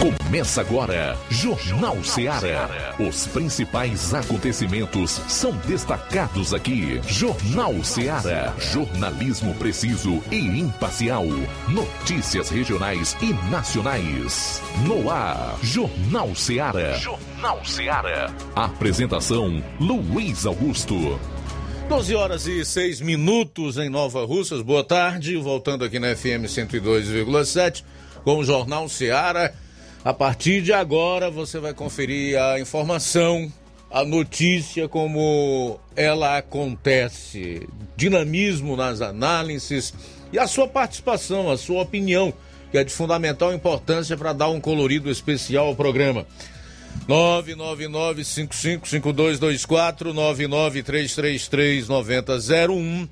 Começa agora, Jornal Seara. Os principais acontecimentos são destacados aqui. Jornal Seara. Jornalismo preciso e imparcial. Notícias regionais e nacionais. No ar, Jornal Seara. Jornal Seara. Apresentação: Luiz Augusto. 12 horas e 6 minutos em Nova Russas. Boa tarde. Voltando aqui na FM 102,7 com o Jornal Seara. A partir de agora você vai conferir a informação, a notícia como ela acontece, dinamismo nas análises e a sua participação, a sua opinião, que é de fundamental importância para dar um colorido especial ao programa. 999-555224, 99333-9001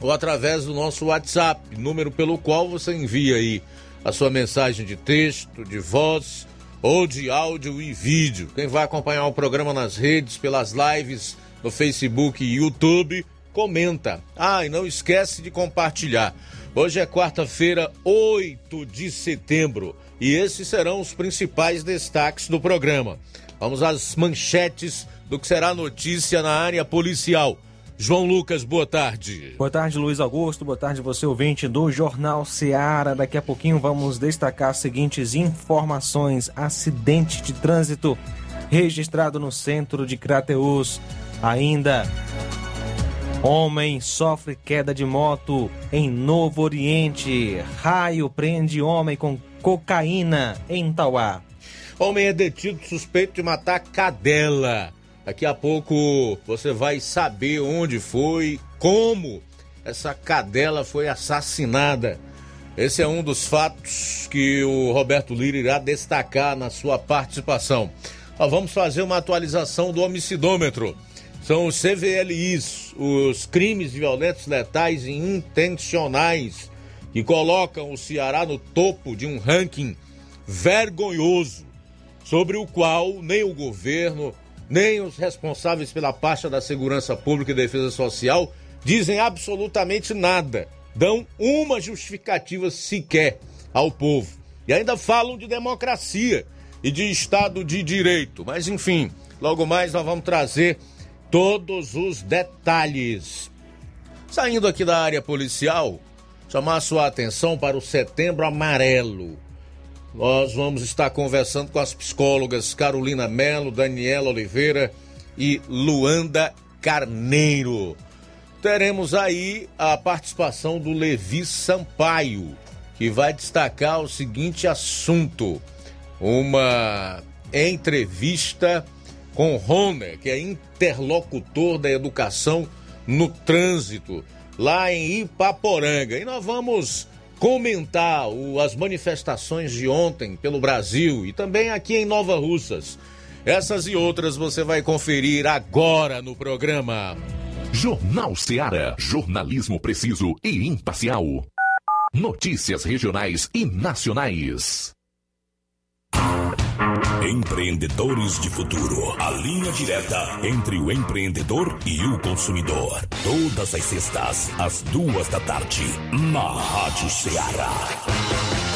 ou através do nosso WhatsApp, número pelo qual você envia aí a sua mensagem de texto, de voz ou de áudio e vídeo. Quem vai acompanhar o programa nas redes, pelas lives no Facebook e YouTube, comenta. Ah, e não esquece de compartilhar. Hoje é quarta-feira, 8 de setembro, e esses serão os principais destaques do programa. Vamos às manchetes do que será notícia na área policial. João Lucas, boa tarde. Boa tarde, Luiz Augusto. Boa tarde, você ouvinte do Jornal Seara. Daqui a pouquinho vamos destacar as seguintes informações: acidente de trânsito registrado no centro de Crateus. Ainda, homem sofre queda de moto em Novo Oriente. Raio prende homem com cocaína em Tauá. Homem é detido suspeito de matar cadela. Daqui a pouco você vai saber onde foi, como essa cadela foi assassinada. Esse é um dos fatos que o Roberto Lira irá destacar na sua participação. Nós vamos fazer uma atualização do homicidômetro. São os CVLIs, os crimes violentos, letais e intencionais, que colocam o Ceará no topo de um ranking vergonhoso, sobre o qual nem o governo, nem os responsáveis pela pasta da Segurança Pública e Defesa Social dizem absolutamente nada, dão uma justificativa sequer ao povo. E ainda falam de democracia e de Estado de Direito. Mas enfim, logo mais nós vamos trazer todos os detalhes. Saindo aqui da área policial, chamar sua atenção para o Setembro Amarelo nós vamos estar conversando com as psicólogas Carolina Melo, Daniela Oliveira e Luanda Carneiro. Teremos aí a participação do Levi Sampaio, que vai destacar o seguinte assunto: uma entrevista com Rona, que é interlocutor da educação no trânsito, lá em Ipaporanga. E nós vamos comentar o, as manifestações de ontem pelo Brasil e também aqui em Nova Russas. Essas e outras você vai conferir agora no programa. Jornal Seara. Jornalismo preciso e imparcial. Notícias regionais e nacionais. Empreendedores de Futuro. A linha direta entre o empreendedor e o consumidor. Todas as sextas, às duas da tarde, na Rádio Ceará.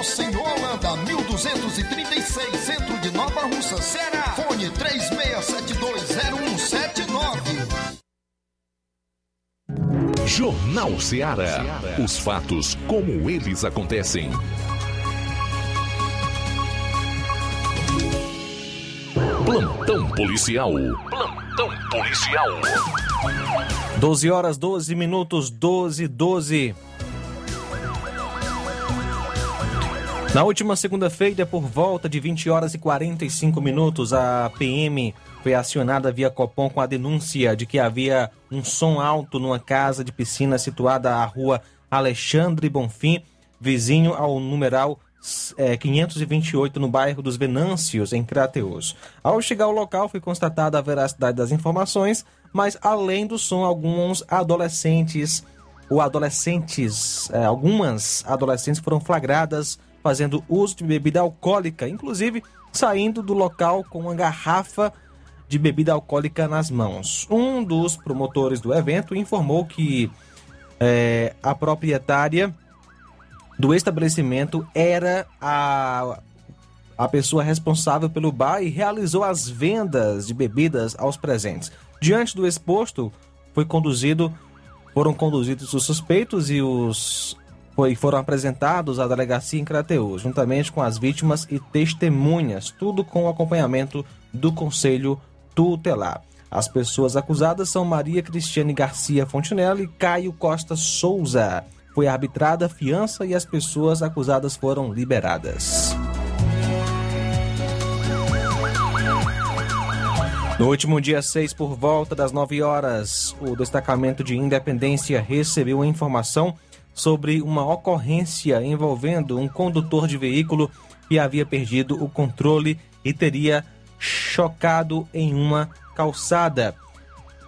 Rua Monsenhor Holanda, 1236, centro de Nova Russa, Ceará. Fone 36720179. Jornal Ceará. Os fatos como eles acontecem. Plantão policial. Plantão policial. 12 horas 12 minutos 12 12. Na última segunda-feira, por volta de 20 horas e 45 minutos, a PM foi acionada via Copom com a denúncia de que havia um som alto numa casa de piscina situada à rua Alexandre Bonfim, vizinho ao numeral é, 528 no bairro dos Venâncios, em Crateus. Ao chegar ao local, foi constatada a veracidade das informações, mas além do som, alguns adolescentes ou adolescentes, é, algumas adolescentes foram flagradas fazendo uso de bebida alcoólica, inclusive saindo do local com uma garrafa de bebida alcoólica nas mãos. Um dos promotores do evento informou que é, a proprietária do estabelecimento era a, a pessoa responsável pelo bar e realizou as vendas de bebidas aos presentes. Diante do exposto, foi conduzido, foram conduzidos os suspeitos e os foi, foram apresentados à delegacia em Crateus, juntamente com as vítimas e testemunhas, tudo com o acompanhamento do Conselho Tutelar. As pessoas acusadas são Maria Cristiane Garcia Fontinelli e Caio Costa Souza. Foi arbitrada a fiança e as pessoas acusadas foram liberadas. No último dia 6, por volta das 9 horas, o destacamento de Independência recebeu a informação sobre uma ocorrência envolvendo um condutor de veículo que havia perdido o controle e teria chocado em uma calçada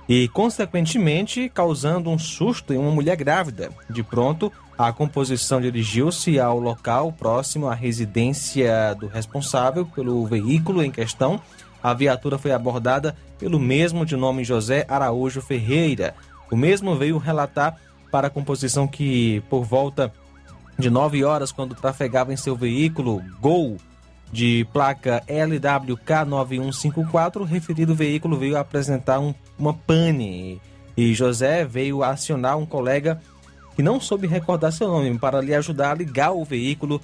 e, consequentemente, causando um susto em uma mulher grávida. De pronto, a composição dirigiu-se ao local próximo à residência do responsável pelo veículo em questão. A viatura foi abordada pelo mesmo de nome José Araújo Ferreira. O mesmo veio relatar para a composição que, por volta de 9 horas, quando trafegava em seu veículo Gol de placa LWK9154, o referido veículo veio apresentar um, uma pane e José veio acionar um colega que não soube recordar seu nome para lhe ajudar a ligar o veículo.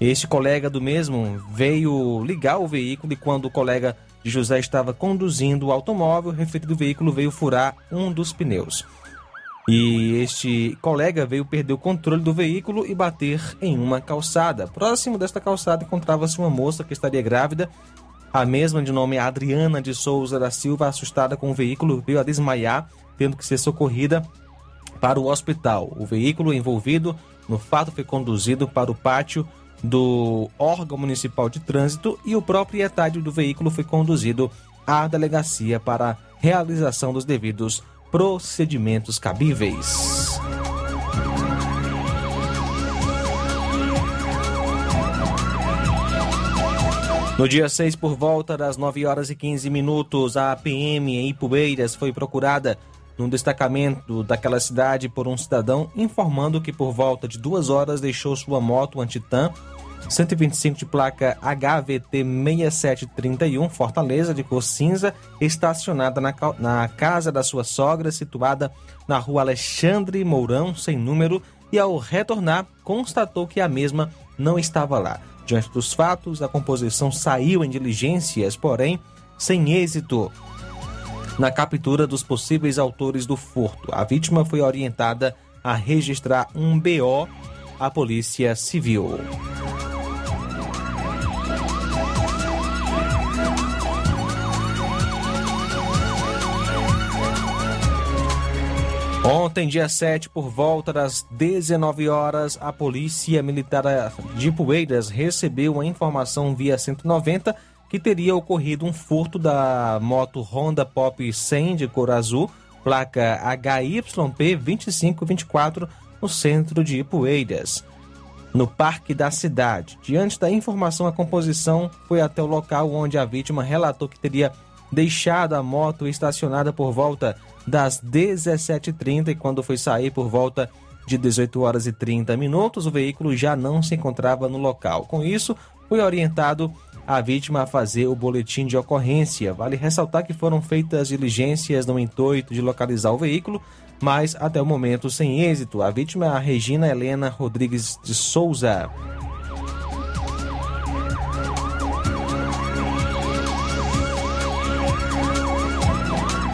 Este colega do mesmo veio ligar o veículo e quando o colega de José estava conduzindo o automóvel, o referido veículo veio furar um dos pneus. E este colega veio perder o controle do veículo e bater em uma calçada. Próximo desta calçada encontrava-se uma moça que estaria grávida. A mesma, de nome Adriana de Souza da Silva, assustada com o veículo, veio a desmaiar, tendo que ser socorrida para o hospital. O veículo envolvido no fato foi conduzido para o pátio do órgão municipal de trânsito e o proprietário do veículo foi conduzido à delegacia para realização dos devidos procedimentos cabíveis. No dia 6, por volta das 9 horas e 15 minutos, a PM em Ipueiras foi procurada num destacamento daquela cidade por um cidadão informando que por volta de duas horas deixou sua moto Antitan 125 de placa HVT 6731 Fortaleza de cor cinza estacionada na, na casa da sua sogra situada na rua Alexandre Mourão sem número e ao retornar constatou que a mesma não estava lá. Diante dos fatos, a composição saiu em diligências, porém sem êxito na captura dos possíveis autores do furto. A vítima foi orientada a registrar um BO à Polícia Civil. Ontem, dia 7, por volta das 19 horas, a Polícia Militar de Poeiras recebeu a informação via 190 que teria ocorrido um furto da moto Honda Pop 100 de cor azul, placa HYP 2524, no centro de Ipueiras, no parque da cidade. Diante da informação, a composição foi até o local onde a vítima relatou que teria deixado a moto estacionada por volta das 17h30 e quando foi sair por volta de 18 horas e 30 minutos, o veículo já não se encontrava no local. Com isso, foi orientado a vítima a fazer o boletim de ocorrência. Vale ressaltar que foram feitas diligências no intuito de localizar o veículo, mas até o momento sem êxito. A vítima é a Regina Helena Rodrigues de Souza.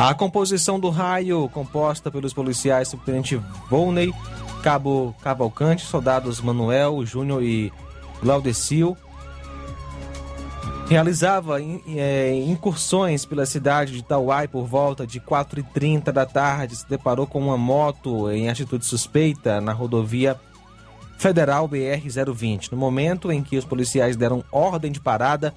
A composição do raio, composta pelos policiais Subtenente Volney, Cabo Cavalcante, soldados Manuel, Júnior e Laudecil, realizava é, incursões pela cidade de Tauai por volta de 4h30 da tarde. Se deparou com uma moto em atitude suspeita na rodovia Federal BR-020. No momento em que os policiais deram ordem de parada,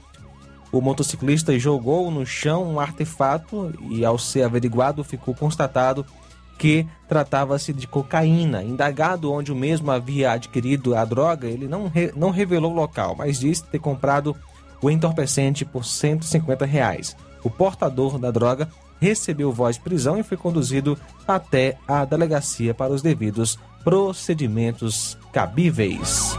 o motociclista jogou no chão um artefato e, ao ser averiguado, ficou constatado que tratava-se de cocaína. Indagado onde o mesmo havia adquirido a droga, ele não, re não revelou o local, mas disse ter comprado o entorpecente por 150 reais. O portador da droga recebeu voz de prisão e foi conduzido até a delegacia para os devidos procedimentos cabíveis.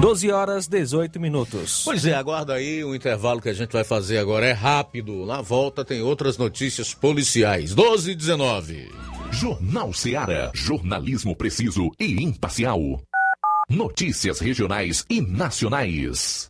12 horas 18 minutos. Pois é, aguarda aí o intervalo que a gente vai fazer agora. É rápido. Na volta tem outras notícias policiais. 12 e 19. Jornal Seara. Jornalismo preciso e imparcial. Notícias regionais e nacionais.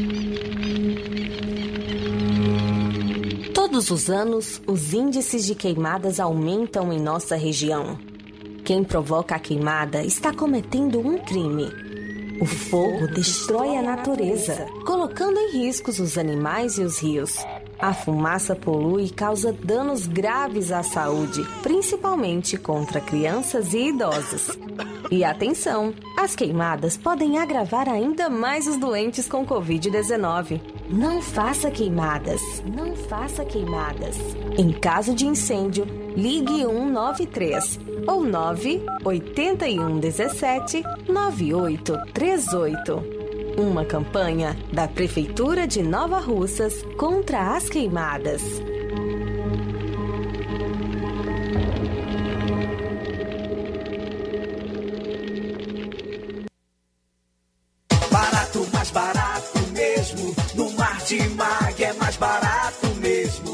Todos os anos, os índices de queimadas aumentam em nossa região. Quem provoca a queimada está cometendo um crime. O fogo destrói a natureza, colocando em riscos os animais e os rios. A fumaça polui e causa danos graves à saúde, principalmente contra crianças e idosos. E atenção, as queimadas podem agravar ainda mais os doentes com Covid-19. Não faça queimadas, não faça queimadas. Em caso de incêndio, ligue 193 ou 981 17 9838. Uma campanha da Prefeitura de Nova Russas contra as queimadas. Barato, mais barato mesmo. No Mar de Mag é mais barato mesmo.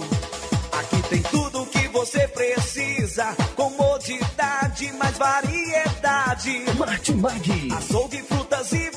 Aqui tem tudo o que você precisa. Comodidade, mais variedade. Marte Mag. Açougue, frutas e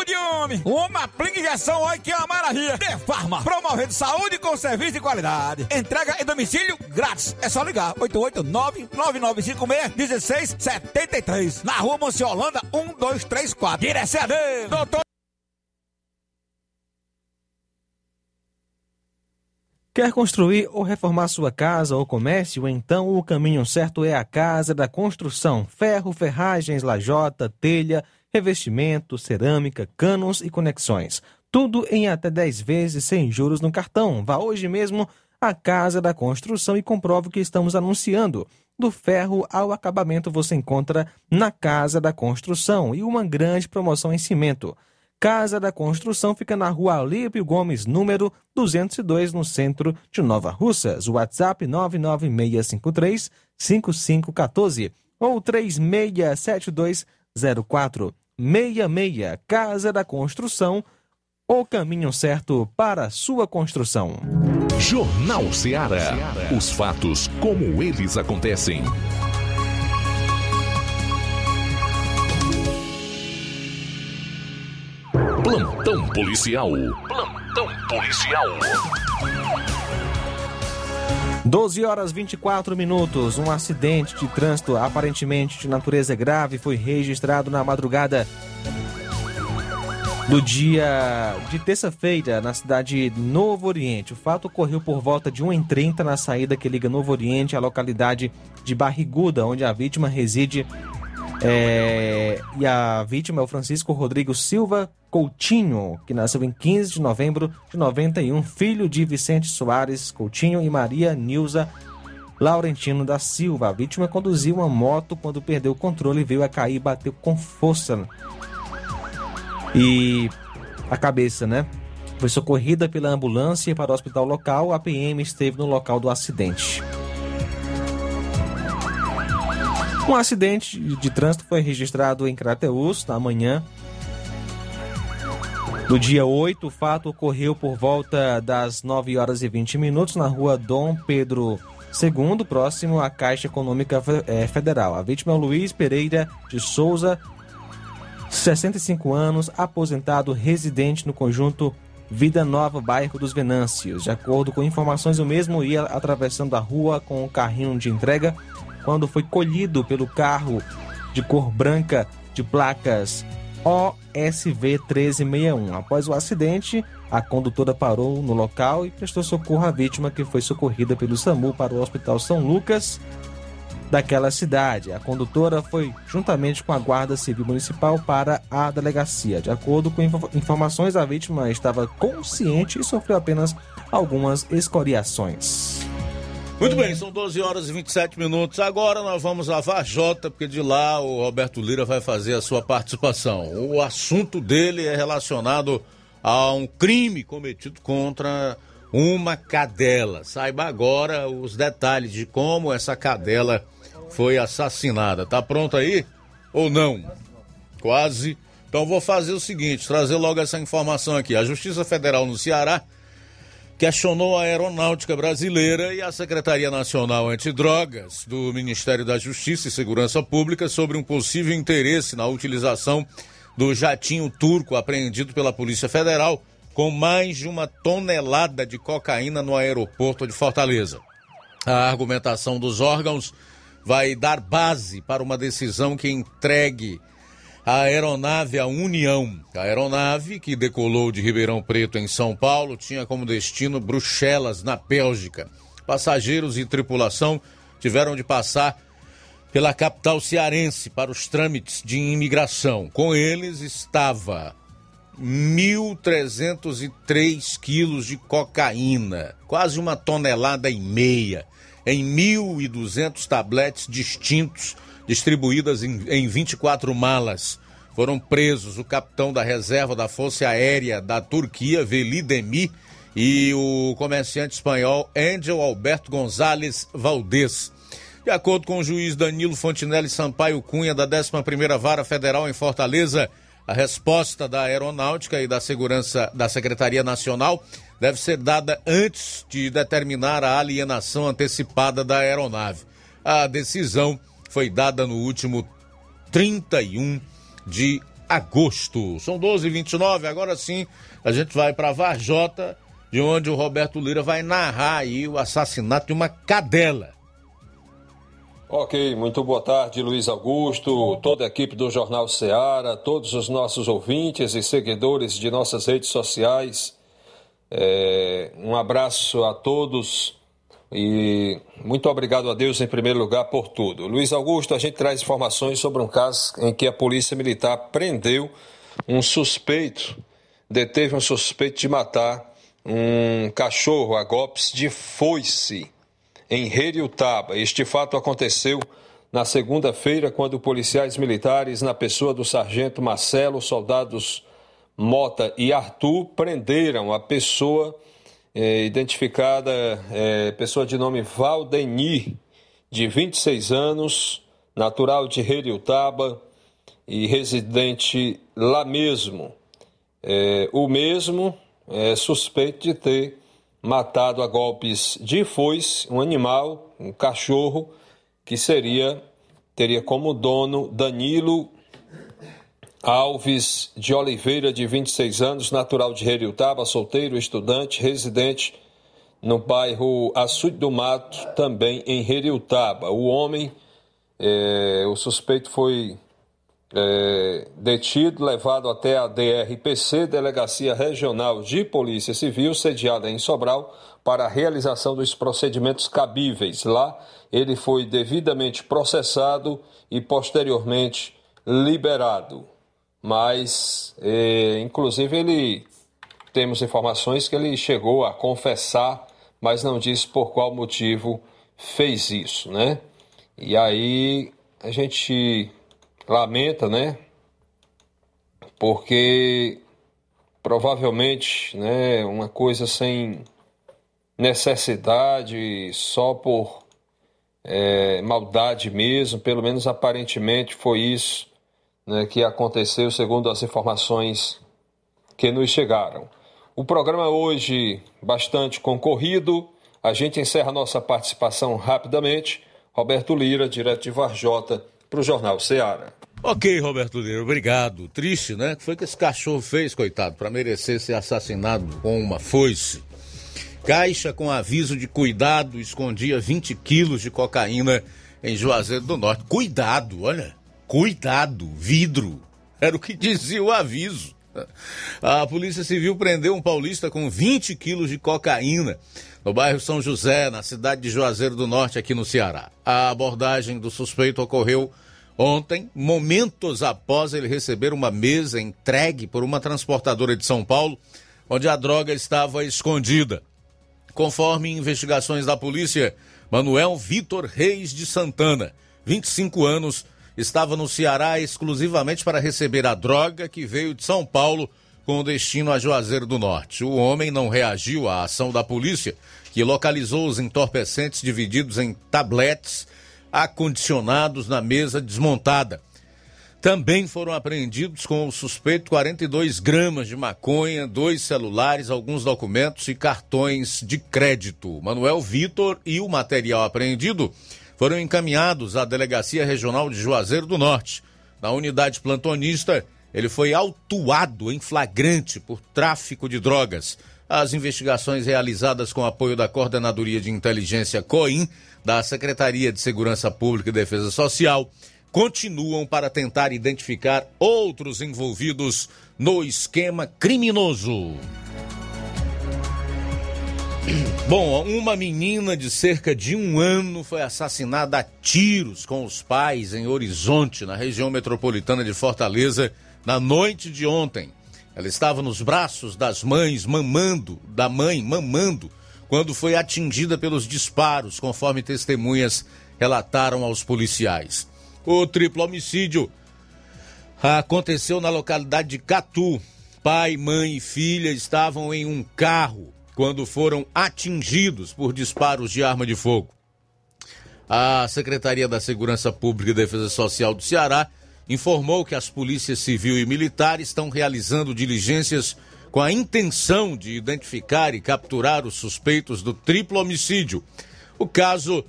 ajude, homem. Uma aplica injeção, olha que é uma maravilha. De Farma, promovendo saúde com serviço de qualidade. Entrega em domicílio grátis. É só ligar, 889-9956-1673. Na rua Monsiolanda, 1234. Direção doutor. Quer construir ou reformar sua casa ou comércio? Então o caminho certo é a Casa da Construção. Ferro, ferragens, lajota, telha, revestimento, cerâmica, canos e conexões. Tudo em até 10 vezes sem juros no cartão. Vá hoje mesmo à Casa da Construção e comprove o que estamos anunciando. Do ferro ao acabamento você encontra na Casa da Construção e uma grande promoção em cimento. Casa da Construção fica na rua Alípio Gomes, número 202, no centro de Nova Russas. WhatsApp 99653 5514 ou 3672 0466. Casa da Construção, o caminho certo para sua construção. Jornal Ceará. Os fatos como eles acontecem. Plantão policial. Plantão policial. 12 horas 24 minutos. Um acidente de trânsito aparentemente de natureza grave foi registrado na madrugada do dia de terça-feira na cidade de Novo Oriente. O fato ocorreu por volta de 1h30 na saída que liga Novo Oriente à localidade de Barriguda, onde a vítima reside. É, e a vítima é o Francisco Rodrigo Silva Coutinho, que nasceu em 15 de novembro de 91, filho de Vicente Soares Coutinho e Maria Nilza Laurentino da Silva. A vítima conduziu uma moto quando perdeu o controle, veio a cair e bateu com força. E a cabeça, né? Foi socorrida pela ambulância para o hospital local. A PM esteve no local do acidente. Um acidente de trânsito foi registrado em Crateús na manhã do dia 8. O fato ocorreu por volta das 9 horas e 20 minutos na rua Dom Pedro II, próximo à Caixa Econômica eh, Federal. A vítima é o Luiz Pereira de Souza, 65 anos, aposentado, residente no conjunto Vida Nova, bairro dos Venâncios. De acordo com informações, o mesmo ia atravessando a rua com o carrinho de entrega quando foi colhido pelo carro de cor branca de placas OSV 1361. Após o acidente, a condutora parou no local e prestou socorro à vítima que foi socorrida pelo SAMU para o Hospital São Lucas daquela cidade. A condutora foi juntamente com a Guarda Civil Municipal para a delegacia. De acordo com informações, a vítima estava consciente e sofreu apenas algumas escoriações. Muito bem, são 12 horas e 27 minutos. Agora nós vamos a Vajota, porque de lá o Roberto Lira vai fazer a sua participação. O assunto dele é relacionado a um crime cometido contra uma cadela. Saiba agora os detalhes de como essa cadela foi assassinada. Tá pronto aí ou não? Quase. Então vou fazer o seguinte, trazer logo essa informação aqui. A Justiça Federal no Ceará questionou a Aeronáutica Brasileira e a Secretaria Nacional Antidrogas do Ministério da Justiça e Segurança Pública sobre um possível interesse na utilização do jatinho turco apreendido pela Polícia Federal com mais de uma tonelada de cocaína no aeroporto de Fortaleza. A argumentação dos órgãos vai dar base para uma decisão que entregue a aeronave à União. A aeronave, que decolou de Ribeirão Preto, em São Paulo, tinha como destino Bruxelas, na Bélgica. Passageiros e tripulação tiveram de passar pela capital cearense para os trâmites de imigração. Com eles estava 1.303 quilos de cocaína, quase uma tonelada e meia, em 1.200 tabletes distintos distribuídas em, em 24 malas. Foram presos o capitão da reserva da Força Aérea da Turquia, Veli Demi, e o comerciante espanhol Angel Alberto González Valdez. De acordo com o juiz Danilo Fontinelli Sampaio Cunha, da 11ª Vara Federal em Fortaleza, a resposta da Aeronáutica e da Segurança da Secretaria Nacional deve ser dada antes de determinar a alienação antecipada da aeronave. A decisão foi dada no último 31 de agosto. São 12h29, agora sim a gente vai para Varjota, de onde o Roberto Lira vai narrar aí o assassinato de uma cadela. Ok, muito boa tarde, Luiz Augusto, toda a equipe do Jornal Ceará, todos os nossos ouvintes e seguidores de nossas redes sociais. É, um abraço a todos e muito obrigado a Deus em primeiro lugar por tudo. Luiz Augusto, a gente traz informações sobre um caso em que a Polícia Militar prendeu um suspeito, deteve um suspeito de matar um cachorro a golpes de foice em Reriutaba. Este fato aconteceu na segunda-feira, quando policiais militares, na pessoa do sargento Marcelo, soldados Mota e Arthur, prenderam a pessoa é, identificada, é, pessoa de nome Valdeni, de 26 anos, natural de Reriutaba e residente lá mesmo. É, o mesmo é suspeito de ter matado a golpes de foice um animal, um cachorro, que seria teria como dono Danilo Alves de Oliveira, de 26 anos, natural de Reriutaba, solteiro, estudante, residente no bairro Açude do Mato, também em Reriutaba. O homem, é, o suspeito foi é, detido, levado até a DRPC, Delegacia Regional de Polícia Civil, sediada em Sobral, para a realização dos procedimentos cabíveis. Lá, ele foi devidamente processado e posteriormente liberado mas é, inclusive ele temos informações que ele chegou a confessar, mas não disse por qual motivo fez isso, né? E aí a gente lamenta, né? Porque provavelmente, né, uma coisa sem necessidade, só por é, maldade mesmo, pelo menos aparentemente foi isso né, que aconteceu, segundo as informações que nos chegaram. O programa hoje bastante concorrido. A gente encerra nossa participação rapidamente. Roberto Lira, direto de Varjota, para o Jornal Ceará. Ok, Roberto Lira, obrigado. Triste, né? O que foi que esse cachorro fez, coitado, para merecer ser assassinado com uma foice? Caixa com aviso de cuidado escondia 20 quilos de cocaína em Juazeiro do Norte. Cuidado, olha. Cuidado, vidro. Era o que dizia o aviso. A Polícia Civil prendeu um paulista com 20 quilos de cocaína no bairro São José, na cidade de Juazeiro do Norte, aqui no Ceará. A abordagem do suspeito ocorreu ontem, momentos após ele receber uma mesa entregue por uma transportadora de São Paulo, onde a droga estava escondida. Conforme investigações da polícia, Manuel Vitor Reis de Santana, 25 anos, estava no Ceará exclusivamente para receber a droga que veio de São Paulo com destino a Juazeiro do Norte. O homem não reagiu à ação da polícia, que localizou os entorpecentes divididos em tabletes acondicionados na mesa desmontada. Também foram apreendidos com o suspeito 42 gramas de maconha, dois celulares, alguns documentos e cartões de crédito. Manuel Vitor e o material apreendido foram encaminhados à Delegacia Regional de Juazeiro do Norte. Na unidade plantonista, ele foi autuado em flagrante por tráfico de drogas. As investigações realizadas com apoio da Coordenadoria de Inteligência COIN, da Secretaria de Segurança Pública e Defesa Social, continuam para tentar identificar outros envolvidos no esquema criminoso. Bom, uma menina de cerca de um ano foi assassinada a tiros com os pais em Horizonte, na região metropolitana de Fortaleza, na noite de ontem. Ela estava nos braços das mães, mamando, da mãe, mamando, quando foi atingida pelos disparos, conforme testemunhas relataram aos policiais. O triplo homicídio aconteceu na localidade de Catu. Pai, mãe e filha estavam em um carro quando foram atingidos por disparos de arma de fogo. A Secretaria da Segurança Pública e Defesa Social do Ceará informou que as polícias civil e militar estão realizando diligências com a intenção de identificar e capturar os suspeitos do triplo homicídio. O caso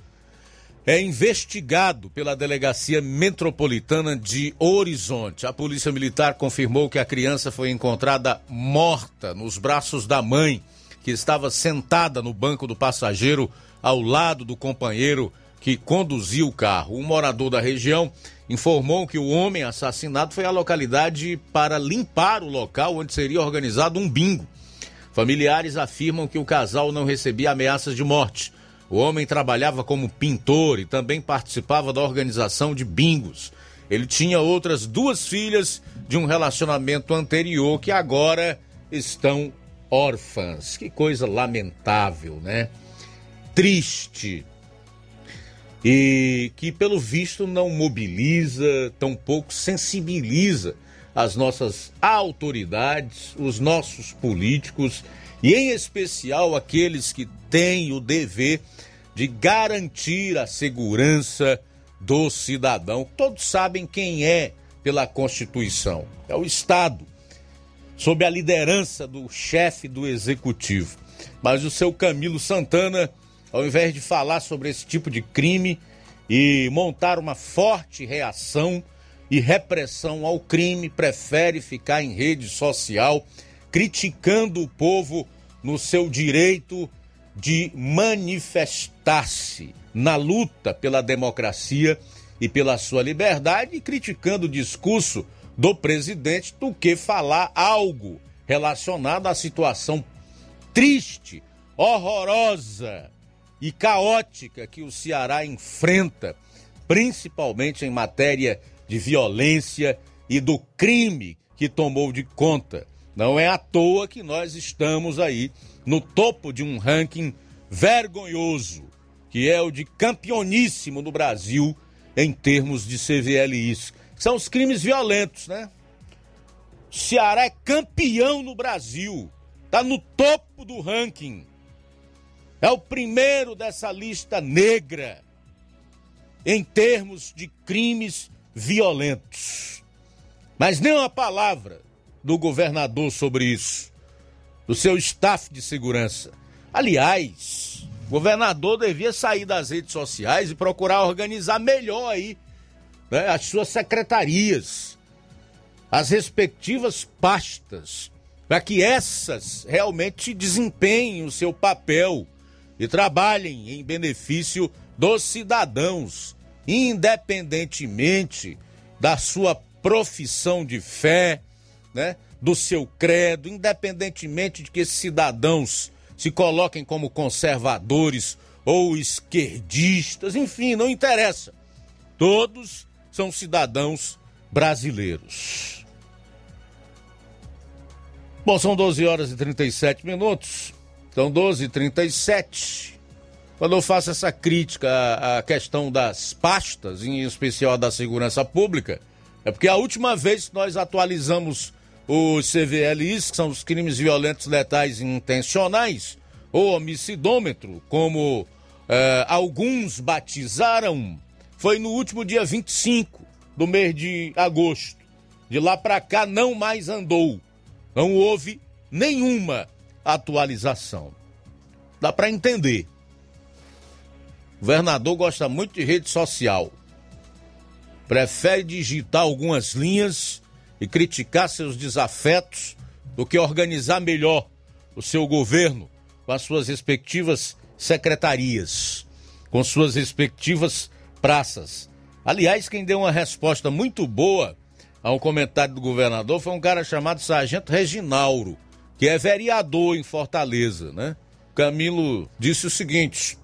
é investigado pela Delegacia Metropolitana de Horizonte. A Polícia Militar confirmou que a criança foi encontrada morta nos braços da mãe que estava sentada no banco do passageiro ao lado do companheiro que conduzia o carro. Um morador da região informou que o homem assassinado foi à localidade para limpar o local onde seria organizado um bingo. Familiares afirmam que o casal não recebia ameaças de morte. O homem trabalhava como pintor e também participava da organização de bingos. Ele tinha outras duas filhas de um relacionamento anterior que agora estão órfãs. Que coisa lamentável, né? Triste. E que, pelo visto, não mobiliza, tampouco sensibiliza as nossas autoridades, os nossos políticos e, em especial, aqueles que têm o dever de garantir a segurança do cidadão. Todos sabem quem é pela Constituição: é o Estado sob a liderança do chefe do executivo. Mas o seu Camilo Santana, ao invés de falar sobre esse tipo de crime e montar uma forte reação e repressão ao crime, prefere ficar em rede social criticando o povo no seu direito de manifestar-se na luta pela democracia e pela sua liberdade e criticando o discurso do presidente do que falar algo relacionado à situação triste, horrorosa e caótica que o Ceará enfrenta, principalmente em matéria de violência e do crime que tomou de conta. Não é à toa que nós estamos aí no topo de um ranking vergonhoso que é o de campeoníssimo no Brasil em termos de CVLIs. São os crimes violentos, né? Ceará é campeão no Brasil, tá no topo do ranking. É o primeiro dessa lista negra em termos de crimes violentos. Mas nem uma palavra do governador sobre isso, do seu staff de segurança. Aliás, o governador devia sair das redes sociais e procurar organizar melhor aí né, as suas secretarias, as respectivas pastas, para que essas realmente desempenhem o seu papel e trabalhem em benefício dos cidadãos, independentemente da sua profissão de fé, né, do seu credo, independentemente de que esses cidadãos se coloquem como conservadores ou esquerdistas, enfim, não interessa. Todos são cidadãos brasileiros. Bom, são 12 horas e 37 minutos. São 12 e 37 Quando eu faço essa crítica à questão das pastas, em especial da segurança pública, é porque a última vez que nós atualizamos os CVLIs, que são os crimes violentos letais intencionais, ou homicidômetro, como eh, alguns batizaram, foi no último dia 25 do mês de agosto. De lá para cá não mais andou. Não houve nenhuma atualização. Dá para entender. O governador gosta muito de rede social. Prefere digitar algumas linhas e criticar seus desafetos do que organizar melhor o seu governo com as suas respectivas secretarias, com suas respectivas praças. Aliás, quem deu uma resposta muito boa ao comentário do governador foi um cara chamado Sargento Reginauro, que é vereador em Fortaleza, né? Camilo disse o seguinte: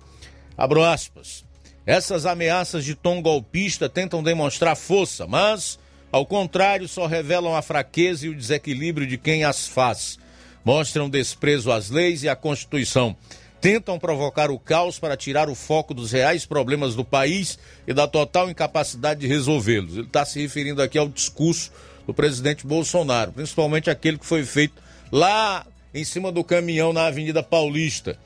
abro aspas. Essas ameaças de tom golpista tentam demonstrar força, mas, ao contrário, só revelam a fraqueza e o desequilíbrio de quem as faz. Mostram desprezo às leis e à Constituição. Tentam provocar o caos para tirar o foco dos reais problemas do país e da total incapacidade de resolvê-los. Ele está se referindo aqui ao discurso do presidente Bolsonaro, principalmente aquele que foi feito lá em cima do caminhão na Avenida Paulista,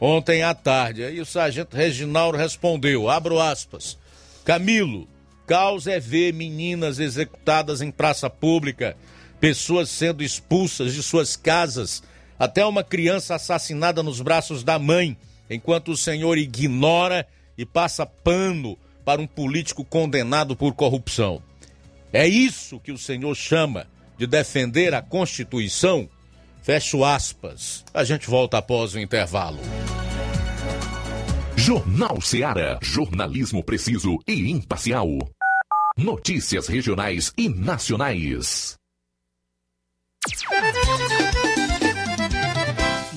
ontem à tarde. Aí o sargento Reginaldo respondeu, abro aspas, Camilo, causa é ver meninas executadas em praça pública, pessoas sendo expulsas de suas casas, até uma criança assassinada nos braços da mãe, enquanto o senhor ignora e passa pano para um político condenado por corrupção. É isso que o senhor chama de defender a Constituição? Fecho aspas. A gente volta após o intervalo. Jornal Seara. Jornalismo preciso e imparcial. Notícias regionais e nacionais.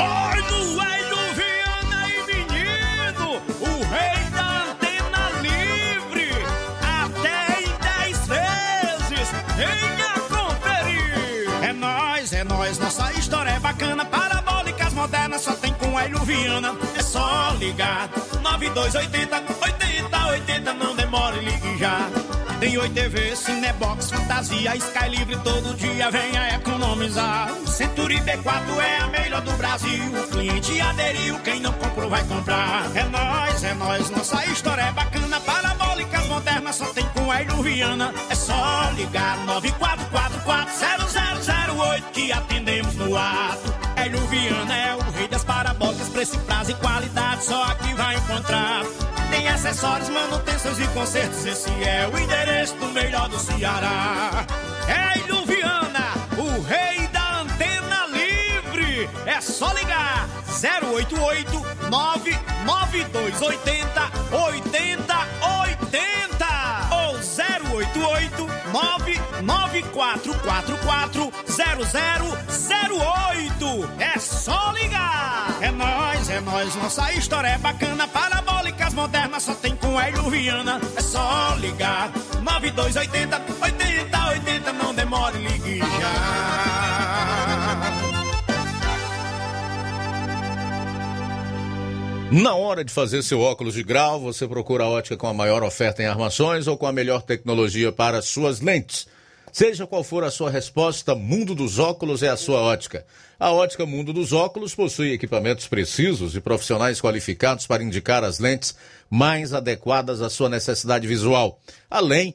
Oi, Viana e menino, o rei da antena livre, até em 10 vezes, venha conferir. É nóis, é nóis, nossa história é bacana, parabólicas modernas só tem com Hélio Viana, é só ligar, 9280, 80, 80, não demore, já. Tem Oi TV, Cinebox, Fantasia, Sky Livre todo dia, venha economizar. Century B4 é a melhor do Brasil. O cliente aderiu, quem não comprou vai comprar. É nós, é nós, nossa história é bacana. Parabólicas modernas só tem com a Viana. É só ligar 94440008 que atendemos no ato. Hélio Viana é o rei das parabólicas, preço, prazo e qualidade, só aqui vai encontrar. Acessórios, manutenções e consertos, esse é o endereço do melhor do Ceará. Hélio Viana, o rei da antena livre. É só ligar 088 99280 8080 088 99444 0008. É só ligar. É nós, é nós, nossa história é bacana. Parabólicas modernas só tem com Hélio Viana. É só ligar 9280 8080. Não demore, ligue já. Na hora de fazer seu óculos de grau, você procura a ótica com a maior oferta em armações ou com a melhor tecnologia para suas lentes. Seja qual for a sua resposta, Mundo dos Óculos é a sua ótica. A ótica Mundo dos Óculos possui equipamentos precisos e profissionais qualificados para indicar as lentes mais adequadas à sua necessidade visual, além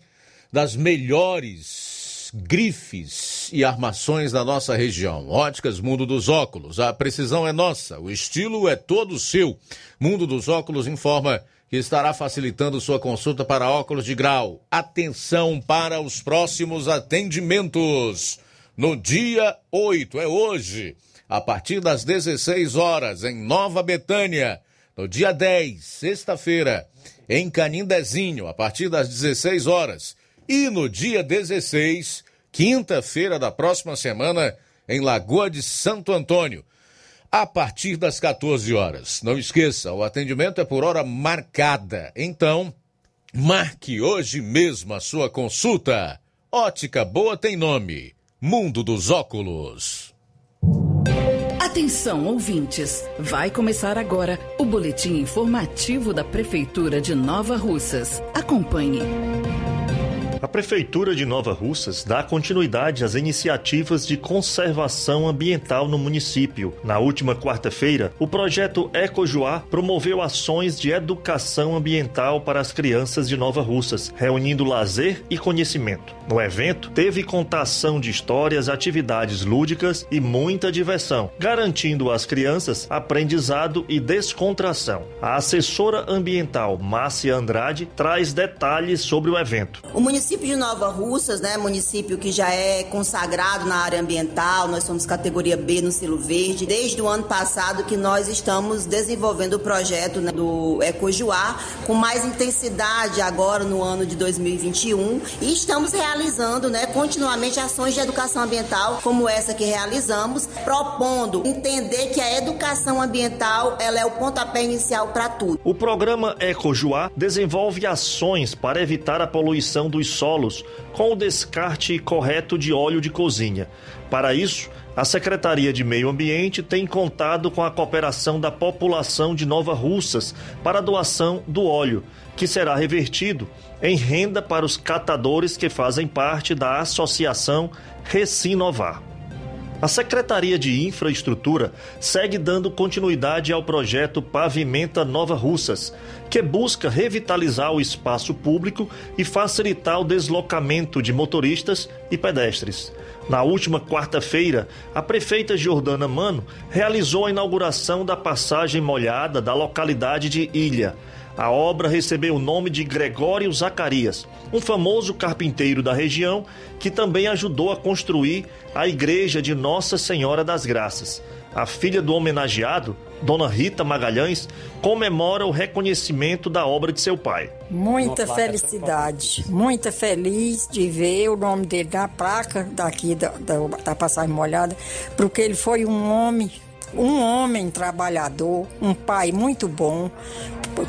das melhores grifes e armações da nossa região. Óticas Mundo dos Óculos. A precisão é nossa, o estilo é todo seu. Mundo dos Óculos informa que estará facilitando sua consulta para óculos de grau. Atenção para os próximos atendimentos. No dia 8, é hoje, a partir das 16 horas, em Nova Betânia. No dia 10, sexta-feira, em Canindezinho, a partir das 16 horas. E no dia 16, quinta-feira da próxima semana, em Lagoa de Santo Antônio, a partir das 14 horas. Não esqueça, o atendimento é por hora marcada. Então, marque hoje mesmo a sua consulta. Ótica Boa tem nome. Mundo dos Óculos. Atenção, ouvintes! Vai começar agora o boletim informativo da Prefeitura de Nova Russas. Acompanhe. A Prefeitura de Nova Russas dá continuidade às iniciativas de conservação ambiental no município. Na última quarta-feira, o projeto Ecojuá promoveu ações de educação ambiental para as crianças de Nova Russas, reunindo lazer e conhecimento. No evento, teve contação de histórias, atividades lúdicas e muita diversão, garantindo às crianças aprendizado e descontração. A assessora ambiental Márcia Andrade traz detalhes sobre o evento. O município de Nova Russas, né, município que já é consagrado na área ambiental, nós somos categoria B no selo verde, desde o ano passado que nós estamos desenvolvendo o projeto né, do Ecojuá com mais intensidade agora no ano de 2021 e estamos realizando, né, continuamente ações de educação ambiental como essa que realizamos, propondo entender que a educação ambiental ela é o pontapé inicial para tudo. O programa Ecojuá desenvolve ações para evitar a poluição dos solos com o descarte correto de óleo de cozinha. Para isso, a Secretaria de Meio Ambiente tem contado com a cooperação da população de Nova Russas para a doação do óleo, que será revertido em renda para os catadores que fazem parte da Associação Recinovar. A Secretaria de Infraestrutura segue dando continuidade ao projeto Pavimenta Nova Russas, que busca revitalizar o espaço público e facilitar o deslocamento de motoristas e pedestres. Na última quarta-feira, a prefeita Jordana Mano realizou a inauguração da passagem molhada da localidade de Ilha. A obra recebeu o nome de Gregório Zacarias, um famoso carpinteiro da região que também ajudou a construir a igreja de Nossa Senhora das Graças. A filha do homenageado, Dona Rita Magalhães, comemora o reconhecimento da obra de seu pai. Muita felicidade, muita feliz de ver o nome dele na placa daqui da, da, da passagem molhada, porque ele foi um homem um homem trabalhador, um pai muito bom,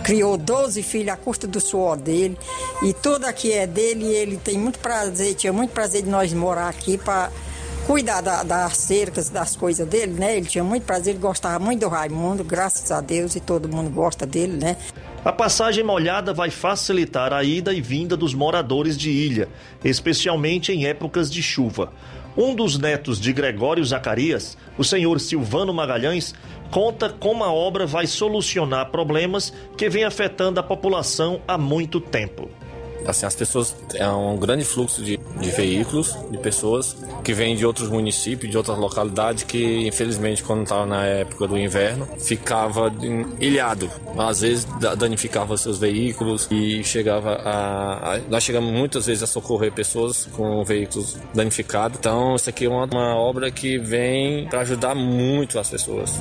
criou 12 filhos à custa do suor dele e tudo aqui é dele ele tem muito prazer, tinha muito prazer de nós morar aqui para cuidar da, das cercas, das coisas dele, né? Ele tinha muito prazer, ele gostava muito do Raimundo, graças a Deus, e todo mundo gosta dele, né? A passagem molhada vai facilitar a ida e vinda dos moradores de ilha, especialmente em épocas de chuva. Um dos netos de Gregório Zacarias, o senhor Silvano Magalhães, conta como a obra vai solucionar problemas que vem afetando a população há muito tempo. Assim, as pessoas é um grande fluxo de, de veículos, de pessoas que vêm de outros municípios, de outras localidades que, infelizmente, quando estava na época do inverno, ficava ilhado. Às vezes danificava seus veículos e chegava a, nós chegamos muitas vezes a socorrer pessoas com veículos danificados. Então, isso aqui é uma, uma obra que vem para ajudar muito as pessoas.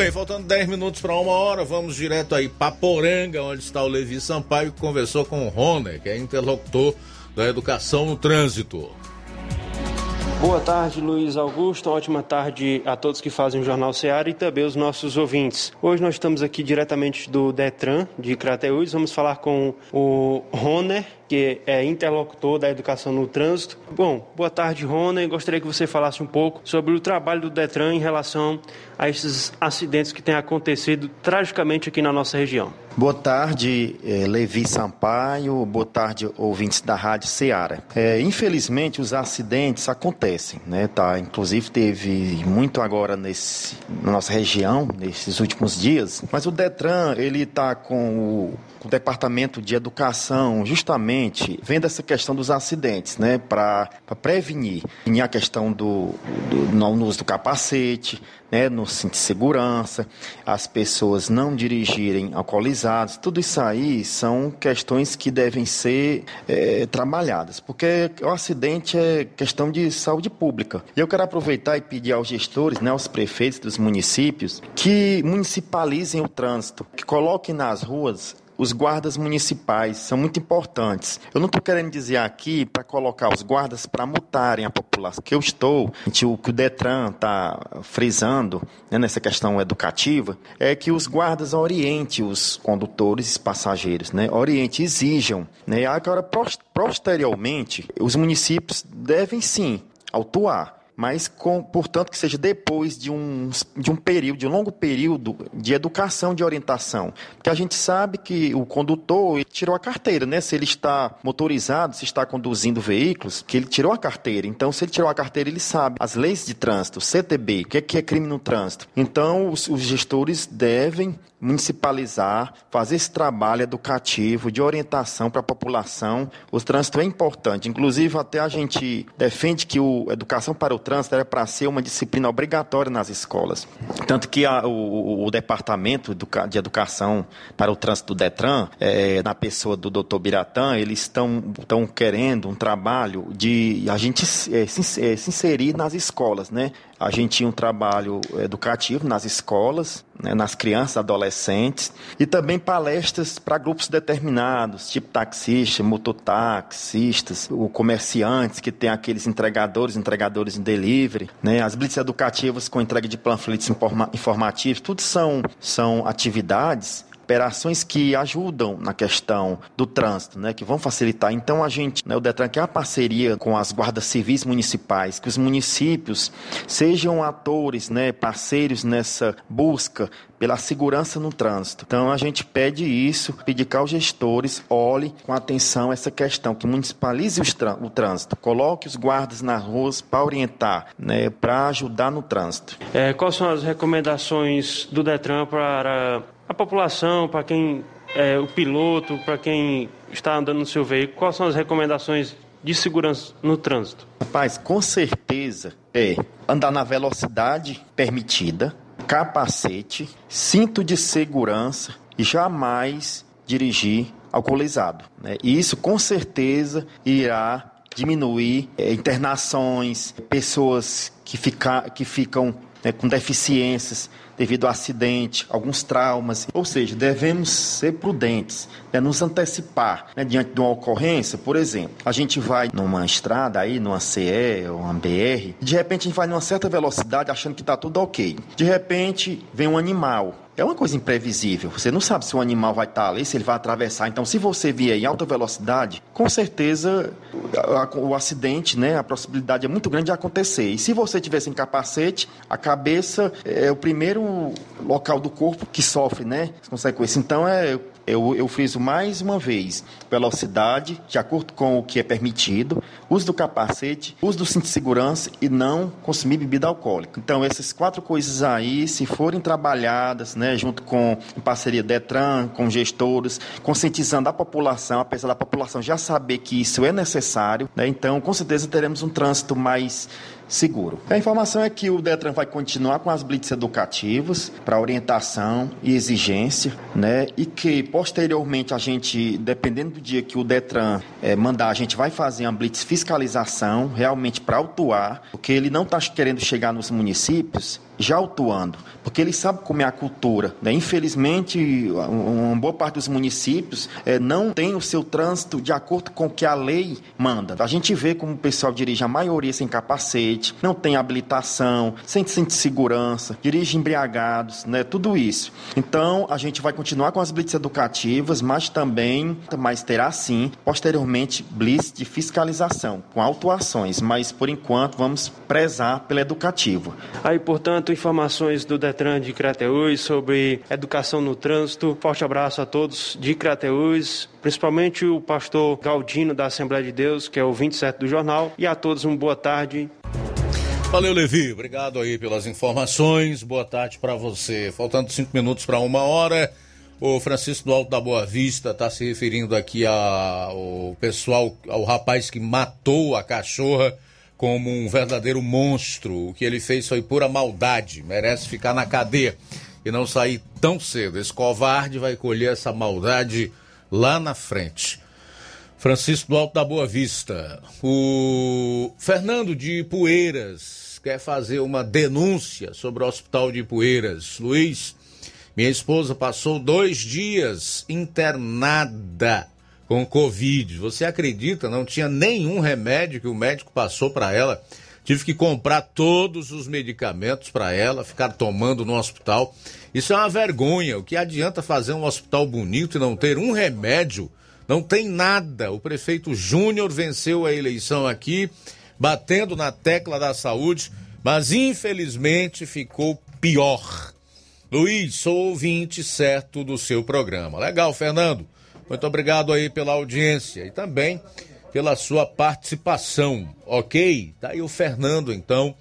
Bem, faltando 10 minutos para uma hora, vamos direto aí para Poranga, onde está o Levi Sampaio, que conversou com o Rony, que é interlocutor da educação no trânsito. Boa tarde, Luiz Augusto. Ótima tarde a todos que fazem o Jornal Seara e também os nossos ouvintes. Hoje nós estamos aqui diretamente do Detran de Crateús. Vamos falar com o Roner, que é interlocutor da educação no trânsito. Bom, boa tarde, Roner. Gostaria que você falasse um pouco sobre o trabalho do Detran em relação a esses acidentes que têm acontecido tragicamente aqui na nossa região. Boa tarde, eh, Levi Sampaio. Boa tarde, ouvintes da Rádio Ceará. É, infelizmente, os acidentes acontecem, né? Tá? Inclusive, teve muito agora nesse, na nossa região, nesses últimos dias. Mas o Detran, ele está com o o Departamento de Educação, justamente vendo essa questão dos acidentes, né, para prevenir. E a questão do, do, no uso do capacete, né, no cinto de segurança, as pessoas não dirigirem alcoolizados, tudo isso aí são questões que devem ser é, trabalhadas, porque o acidente é questão de saúde pública. E eu quero aproveitar e pedir aos gestores, né, aos prefeitos dos municípios, que municipalizem o trânsito, que coloquem nas ruas os guardas municipais são muito importantes. Eu não estou querendo dizer aqui para colocar os guardas para multarem a população, que eu estou, o que o Detran está frisando né, nessa questão educativa, é que os guardas orientem os condutores e passageiros, né, oriente, exijam. Né, agora, posteriormente, os municípios devem sim autuar mas com, portanto que seja depois de um, de um período, de um longo período de educação, de orientação. Porque a gente sabe que o condutor tirou a carteira, né? Se ele está motorizado, se está conduzindo veículos, que ele tirou a carteira. Então, se ele tirou a carteira, ele sabe as leis de trânsito, CTB, o que é, que é crime no trânsito. Então, os, os gestores devem municipalizar, fazer esse trabalho educativo de orientação para a população. O trânsito é importante. Inclusive, até a gente defende que o educação para o trânsito era para ser uma disciplina obrigatória nas escolas. Tanto que a, o, o, Departamento de Educação para o Trânsito do Detran, é, na pessoa do doutor Biratã, eles estão querendo um trabalho de a gente é, se, é, se inserir nas escolas, né? A gente tinha um trabalho educativo nas escolas, né, nas crianças, adolescentes, e também palestras para grupos determinados, tipo taxistas, mototaxistas, o comerciantes, que tem aqueles entregadores, entregadores em delivery, né, as blitz educativas com entrega de panfletos informa informativos, tudo são, são atividades operações que ajudam na questão do trânsito, né, que vão facilitar. Então a gente, né, o Detran quer uma parceria com as guardas civis municipais, que os municípios sejam atores, né, parceiros nessa busca pela segurança no trânsito. Então a gente pede isso, pedir que os gestores olhem com atenção essa questão, que municipalize o trânsito, coloque os guardas nas ruas para orientar, né, para ajudar no trânsito. É, quais são as recomendações do Detran para a população, para quem é o piloto, para quem está andando no seu veículo, quais são as recomendações de segurança no trânsito? Rapaz, com certeza é andar na velocidade permitida, capacete, cinto de segurança e jamais dirigir alcoolizado. Né? E isso com certeza irá diminuir é, internações, pessoas que, fica, que ficam né, com deficiências devido a acidente, alguns traumas. Ou seja, devemos ser prudentes, né, nos antecipar né, diante de uma ocorrência. Por exemplo, a gente vai numa estrada aí, numa CE ou uma BR, de repente a gente vai numa certa velocidade achando que está tudo ok. De repente vem um animal é uma coisa imprevisível. Você não sabe se o animal vai estar ali, se ele vai atravessar. Então, se você vier em alta velocidade, com certeza o acidente, né, a possibilidade é muito grande de acontecer. E se você tiver sem capacete, a cabeça é o primeiro local do corpo que sofre, né, as consequências. Então, é eu, eu friso mais uma vez: velocidade, de acordo com o que é permitido, uso do capacete, uso do cinto de segurança e não consumir bebida alcoólica. Então, essas quatro coisas aí, se forem trabalhadas, né, junto com parceria Detran, com gestores, conscientizando a população, apesar da população já saber que isso é necessário, né, então, com certeza teremos um trânsito mais seguro. A informação é que o Detran vai continuar com as blitz educativas para orientação e exigência, né? E que posteriormente a gente, dependendo do dia que o Detran é, mandar, a gente vai fazer uma blitz fiscalização realmente para autuar, porque ele não está querendo chegar nos municípios já autuando, porque ele sabe como é a cultura. Né? Infelizmente, uma boa parte dos municípios é, não tem o seu trânsito de acordo com o que a lei manda. A gente vê como o pessoal dirige a maioria sem capacete, não tem habilitação, sem cinto de segurança, dirige embriagados, né? tudo isso. Então, a gente vai continuar com as blitz educativas, mas também, mas terá sim, posteriormente, blitz de fiscalização, com autuações, mas por enquanto vamos prezar pela educativa. Aí, portanto, informações do Detran de Crateús sobre educação no trânsito. Forte abraço a todos de Crateús, principalmente o pastor Galdino da Assembleia de Deus, que é o 27 do jornal, e a todos uma boa tarde. Valeu, Levi. Obrigado aí pelas informações. Boa tarde para você. Faltando cinco minutos para uma hora. O Francisco do Alto da Boa Vista está se referindo aqui ao pessoal, ao rapaz que matou a cachorra como um verdadeiro monstro. O que ele fez foi pura maldade, merece ficar na cadeia e não sair tão cedo. Esse covarde vai colher essa maldade lá na frente. Francisco do Alto da Boa Vista. O Fernando de Poeiras quer fazer uma denúncia sobre o Hospital de Poeiras. Luiz, minha esposa passou dois dias internada com Covid. Você acredita? Não tinha nenhum remédio que o médico passou para ela. Tive que comprar todos os medicamentos para ela, ficar tomando no hospital. Isso é uma vergonha. O que adianta fazer um hospital bonito e não ter um remédio? Não tem nada. O prefeito Júnior venceu a eleição aqui, batendo na tecla da saúde, mas infelizmente ficou pior. Luiz, sou ouvinte certo do seu programa. Legal, Fernando. Muito obrigado aí pela audiência e também pela sua participação, ok? Tá aí o Fernando, então,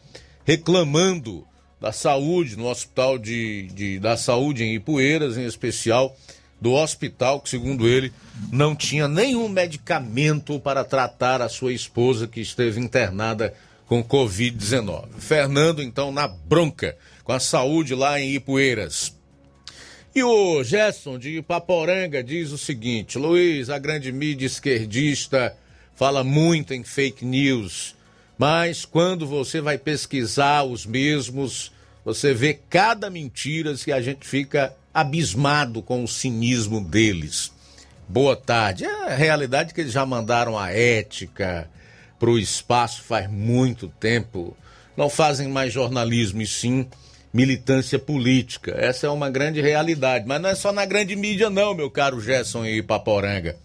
reclamando da saúde no Hospital de, de, da Saúde em Ipueiras, em especial do hospital, que segundo ele não tinha nenhum medicamento para tratar a sua esposa que esteve internada com Covid-19. Fernando, então, na bronca com a saúde lá em Ipueiras. E o Gerson de Paporanga diz o seguinte: Luiz, a grande mídia esquerdista fala muito em fake news, mas quando você vai pesquisar os mesmos, você vê cada mentira que a gente fica abismado com o cinismo deles. Boa tarde. É a realidade que eles já mandaram a ética para o espaço faz muito tempo. Não fazem mais jornalismo, e sim militância política. Essa é uma grande realidade. Mas não é só na grande mídia, não, meu caro Gerson e Paporanga.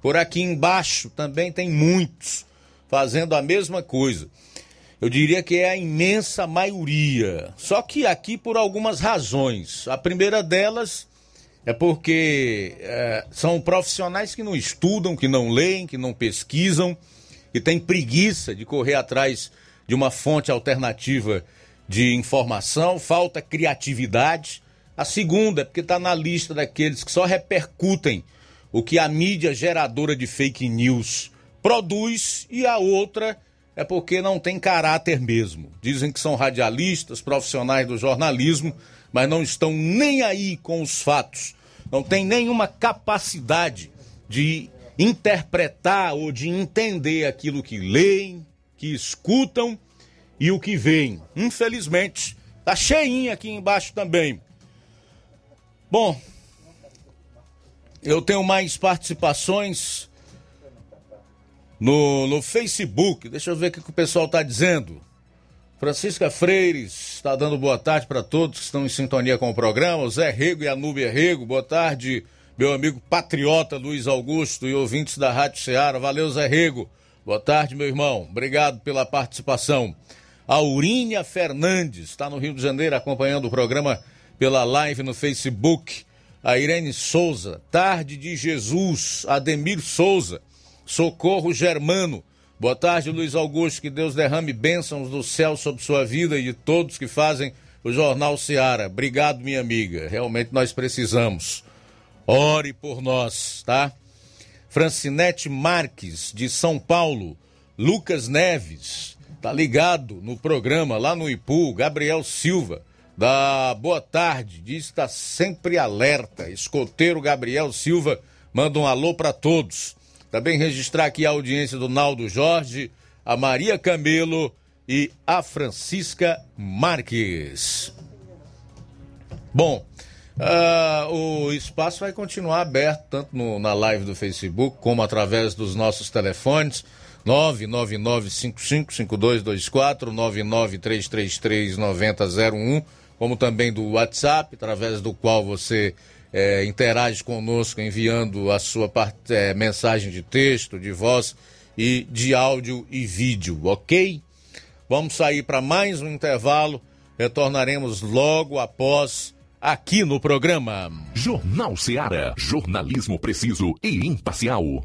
Por aqui embaixo também tem muitos fazendo a mesma coisa. Eu diria que é a imensa maioria. Só que aqui por algumas razões. A primeira delas é porque é, são profissionais que não estudam, que não leem, que não pesquisam, que têm preguiça de correr atrás de uma fonte alternativa de informação, falta criatividade. A segunda é porque está na lista daqueles que só repercutem o que a mídia geradora de fake news produz, e a outra é porque não tem caráter mesmo. Dizem que são radialistas, profissionais do jornalismo, mas não estão nem aí com os fatos, não tem nenhuma capacidade de interpretar ou de entender aquilo que leem, que escutam e o que vem. Infelizmente, tá cheinho aqui embaixo também. Bom, eu tenho mais participações no, no Facebook. Deixa eu ver o que, o pessoal tá dizendo. Francisca Freires está dando boa tarde para todos que estão em sintonia com o programa. Zé Rego e a Rego, boa tarde. Meu amigo patriota Luiz Augusto e ouvintes da Rádio Ceará. Valeu, Zé Rego. Boa tarde, meu irmão. Obrigado pela participação. Aurínia Fernandes está no Rio de Janeiro acompanhando o programa pela live no Facebook. A Irene Souza, Tarde de Jesus, Ademir Souza, Socorro Germano. Boa tarde, Luiz Augusto. Que Deus derrame bênçãos do céu sobre sua vida e de todos que fazem o Jornal Seara. Obrigado, minha amiga. Realmente nós precisamos. Ore por nós, tá? Francinete Marques, de São Paulo. Lucas Neves, tá ligado no programa lá no Ipu, Gabriel Silva, da Boa Tarde, diz que está sempre alerta. Escoteiro Gabriel Silva manda um alô para todos. Também registrar aqui a audiência do Naldo Jorge, a Maria Camelo e a Francisca Marques. Bom, uh, o espaço vai continuar aberto tanto no, na live do Facebook como através dos nossos telefones 999555224, 993339001, como também do WhatsApp, através do qual você é, interage conosco enviando a sua é, mensagem de texto, de voz e de áudio e vídeo, ok? Vamos sair para mais um intervalo, retornaremos logo após aqui no programa. Jornal Seara, jornalismo preciso e imparcial.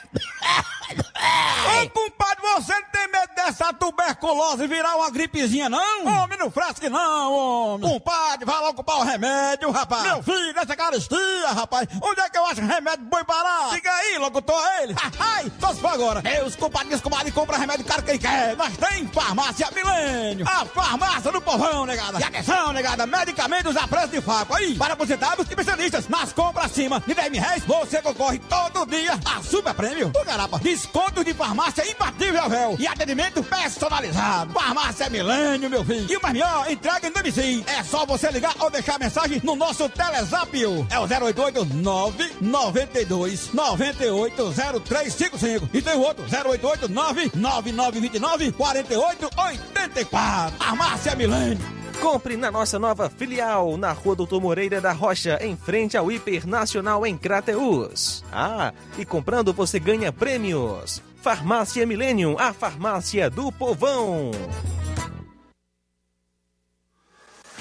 Ô, compadre, você não tem medo dessa tuberculose virar uma gripezinha, não? Homem, não frasque não, homem. Compadre, vai logo comprar o remédio, rapaz. Meu filho, essa caristia, rapaz. Onde é que eu acho remédio bom parar? Diga aí, locutor, ele. Ai, só se for agora. Meus compadres, compadre, compra remédio caro que ele quer. Nós tem farmácia Milênio. A farmácia do povão, negada. E atenção, negada, medicamentos a preço de faco. Aí, para aposentados e especialistas, nas compras acima de 10 mil reais, você concorre todo dia a super prêmio. Ô, carapa, desconto de farmácia imbatível, véu. E atendimento personalizado. Farmácia Milênio, meu filho. E o mais melhor, entrega em domicílio. É só você ligar ou deixar mensagem no nosso Telezap. É o 088 992 980355. E tem o outro, 088 99929 4884. Farmácia Milênio. Compre na nossa nova filial, na Rua Doutor Moreira da Rocha, em frente ao Hiper Nacional em Crateus. Ah, e comprando você ganha prêmios. Farmácia Millennium, a farmácia do povão.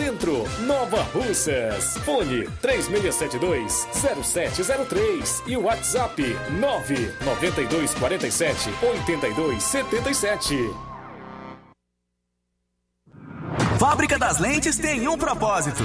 Centro, Nova Russas. Fone 3672-0703 e WhatsApp 99247-8277. Fábrica das Lentes tem um propósito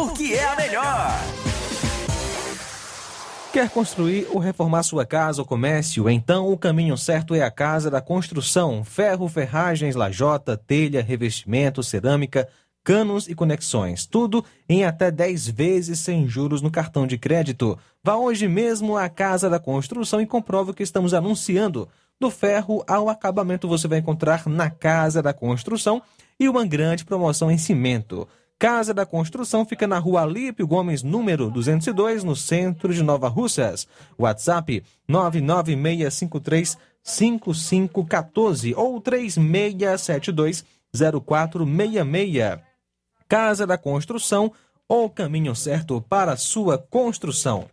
por porque é a melhor. Quer construir ou reformar sua casa ou comércio? Então o caminho certo é a Casa da Construção. Ferro, ferragens, lajota, telha, revestimento, cerâmica, canos e conexões. Tudo em até 10 vezes sem juros no cartão de crédito. Vá hoje mesmo à Casa da Construção e comprove o que estamos anunciando. Do ferro ao acabamento você vai encontrar na Casa da Construção e uma grande promoção em cimento. Casa da Construção fica na rua Alípio Gomes, número 202, no centro de Nova Russas. WhatsApp 99653 5514 ou 3672 0466. Casa da Construção, o caminho certo para sua construção.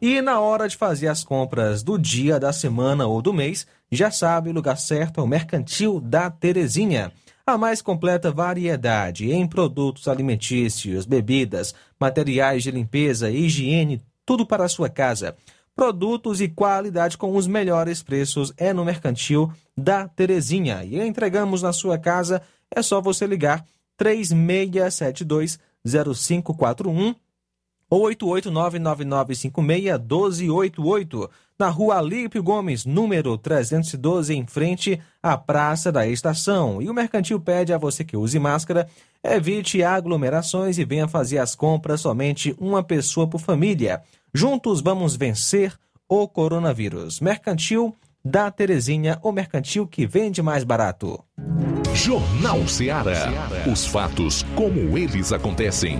E na hora de fazer as compras do dia, da semana ou do mês, já sabe, o lugar certo é o Mercantil da Terezinha a mais completa variedade em produtos alimentícios, bebidas, materiais de limpeza, higiene, tudo para a sua casa. Produtos e qualidade com os melhores preços é no Mercantil da Terezinha. E entregamos na sua casa, é só você ligar 3672 0541 ou 88999561288 na rua Alípio Gomes, número 312, em frente à Praça da Estação. E o mercantil pede a você que use máscara, evite aglomerações e venha fazer as compras somente uma pessoa por família. Juntos vamos vencer o coronavírus. Mercantil da Terezinha, o mercantil que vende mais barato. Jornal Ceará. Os fatos como eles acontecem.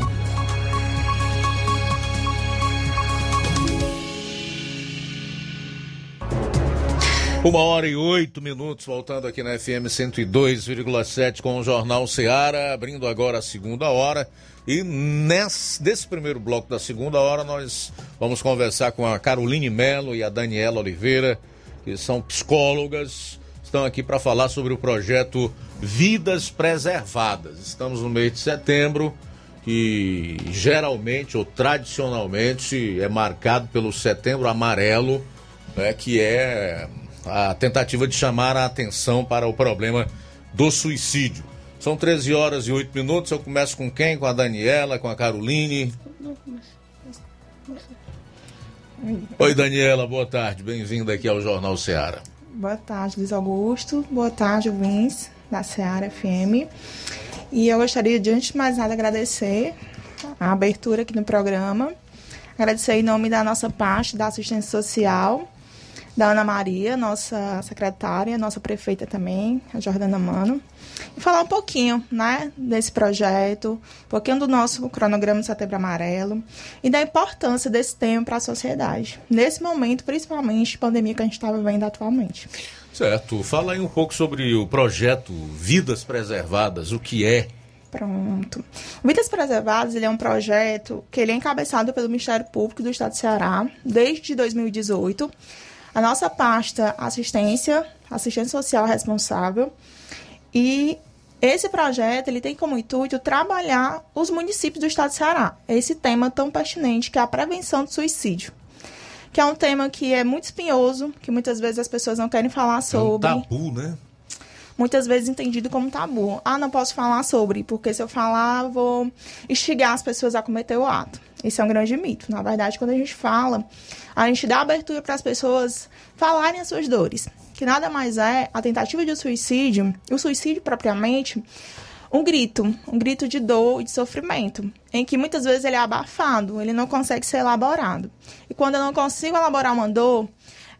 Uma hora e oito minutos, voltando aqui na FM 102,7 com o Jornal Seara, abrindo agora a segunda hora. E nesse, nesse primeiro bloco da segunda hora, nós vamos conversar com a Caroline Melo e a Daniela Oliveira, que são psicólogas, estão aqui para falar sobre o projeto Vidas Preservadas. Estamos no mês de setembro, que geralmente ou tradicionalmente é marcado pelo Setembro Amarelo, né, que é a tentativa de chamar a atenção para o problema do suicídio. São 13 horas e 8 minutos. Eu começo com quem? Com a Daniela, com a Caroline. Oi, Daniela, boa tarde. Bem-vinda aqui ao Jornal Ceará. Boa tarde, Luiz Augusto. Boa tarde, ouvintes da Ceará FM. E eu gostaria de, antes de mais nada, agradecer a abertura aqui no programa. Agradecer em nome da nossa parte da assistência social da Ana Maria, nossa secretária, nossa prefeita também, a Jordana Mano, e falar um pouquinho, né, desse projeto, um pouquinho do nosso cronograma de Setembro Amarelo e da importância desse tema para a sociedade, nesse momento, principalmente, pandemia que a gente está vivendo atualmente. Certo. Fala aí um pouco sobre o projeto Vidas Preservadas, o que é Pronto. Vidas Preservadas ele é um projeto que ele é encabeçado pelo Ministério Público do Estado de Ceará desde 2018 a nossa pasta assistência, assistência social responsável, E esse projeto ele tem como intuito trabalhar os municípios do estado de Ceará. Esse tema tão pertinente que é a prevenção do suicídio. Que é um tema que é muito espinhoso, que muitas vezes as pessoas não querem falar sobre. É um tabu, né? Muitas vezes entendido como tabu. Ah, não posso falar sobre, porque se eu falar, vou instigar as pessoas a cometer o ato. Esse é um grande mito. Na verdade, quando a gente fala, a gente dá abertura para as pessoas falarem as suas dores. Que nada mais é a tentativa de suicídio, o suicídio propriamente, um grito, um grito de dor e de sofrimento, em que muitas vezes ele é abafado, ele não consegue ser elaborado. E quando eu não consigo elaborar uma dor,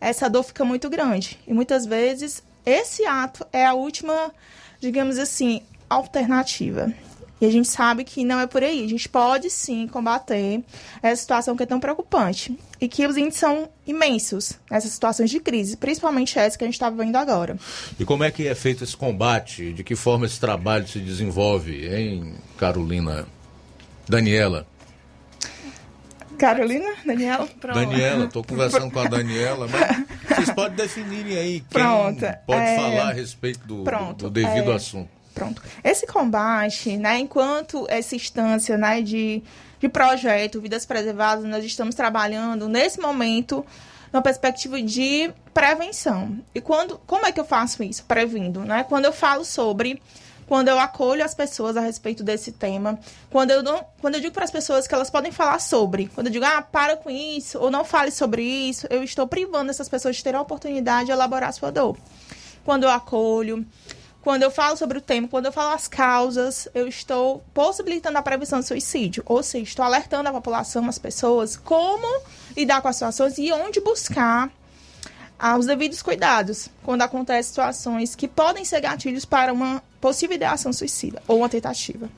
essa dor fica muito grande. E muitas vezes esse ato é a última, digamos assim, alternativa. E a gente sabe que não é por aí. A gente pode sim combater essa situação que é tão preocupante. E que os índices são imensos nessas situações de crise, principalmente essa que a gente está vivendo agora. E como é que é feito esse combate? De que forma esse trabalho se desenvolve, hein, Carolina? Daniela? Carolina? Daniela? Pronto. Daniela, estou conversando com a Daniela, mas vocês podem definirem aí quem Pronto, pode é... falar a respeito do, Pronto, do devido é... assunto. Pronto. Esse combate, né, enquanto essa instância né, de, de projeto Vidas Preservadas, nós estamos trabalhando nesse momento na perspectiva de prevenção. E quando, como é que eu faço isso? Previndo, né? Quando eu falo sobre quando eu acolho as pessoas a respeito desse tema, quando eu, não, quando eu digo para as pessoas que elas podem falar sobre, quando eu digo, ah, para com isso, ou não fale sobre isso, eu estou privando essas pessoas de ter a oportunidade de elaborar a sua dor. Quando eu acolho, quando eu falo sobre o tema, quando eu falo as causas, eu estou possibilitando a prevenção do suicídio. Ou seja, estou alertando a população, as pessoas, como lidar com as situações e onde buscar os devidos cuidados quando acontecem situações que podem ser gatilhos para uma possível ideação suicida ou uma tentativa.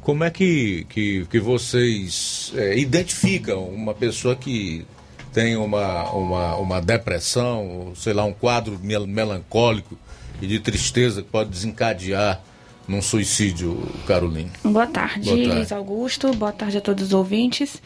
Como é que, que, que vocês é, identificam uma pessoa que tem uma, uma, uma depressão, sei lá, um quadro mel melancólico e de tristeza que pode desencadear num suicídio, Carolina? Boa tarde, Boa tarde. Luiz Augusto. Boa tarde a todos os ouvintes.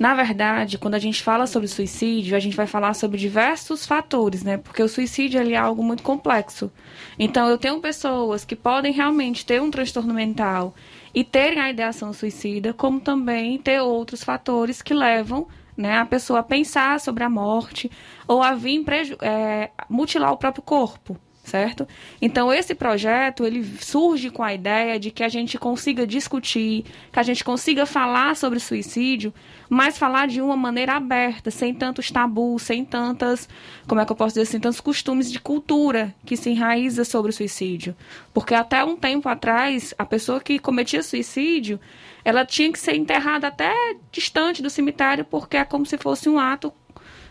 Na verdade, quando a gente fala sobre suicídio, a gente vai falar sobre diversos fatores, né? Porque o suicídio é algo muito complexo. Então, eu tenho pessoas que podem realmente ter um transtorno mental e terem a ideação suicida, como também ter outros fatores que levam né, a pessoa a pensar sobre a morte ou a vir é, mutilar o próprio corpo certo? Então esse projeto ele surge com a ideia de que a gente consiga discutir, que a gente consiga falar sobre suicídio, mas falar de uma maneira aberta, sem tantos tabus, sem tantas, como é que eu posso dizer, sem tantos costumes de cultura que se enraiza sobre o suicídio, porque até um tempo atrás a pessoa que cometia suicídio ela tinha que ser enterrada até distante do cemitério porque é como se fosse um ato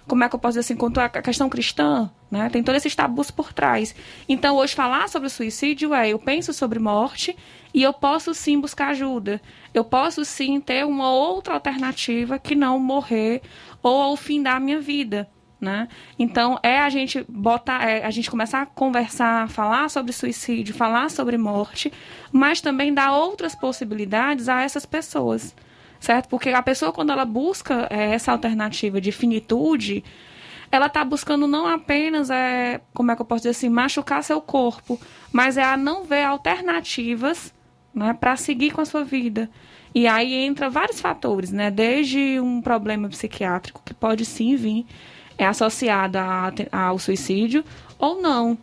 como é que eu posso dizer assim, quanto à questão cristã, né? Tem todos esses tabus por trás. Então, hoje, falar sobre o suicídio é: eu penso sobre morte e eu posso sim buscar ajuda. Eu posso sim ter uma outra alternativa que não morrer ou ao fim da minha vida. Né? Então é a gente botar, é a gente começar a conversar, falar sobre suicídio, falar sobre morte, mas também dar outras possibilidades a essas pessoas certo? Porque a pessoa, quando ela busca é, essa alternativa de finitude, ela está buscando não apenas, é, como é que eu posso dizer assim, machucar seu corpo, mas é a não ver alternativas né, para seguir com a sua vida. E aí entra vários fatores, né? Desde um problema psiquiátrico, que pode sim vir, é associado a, ao suicídio, ou não,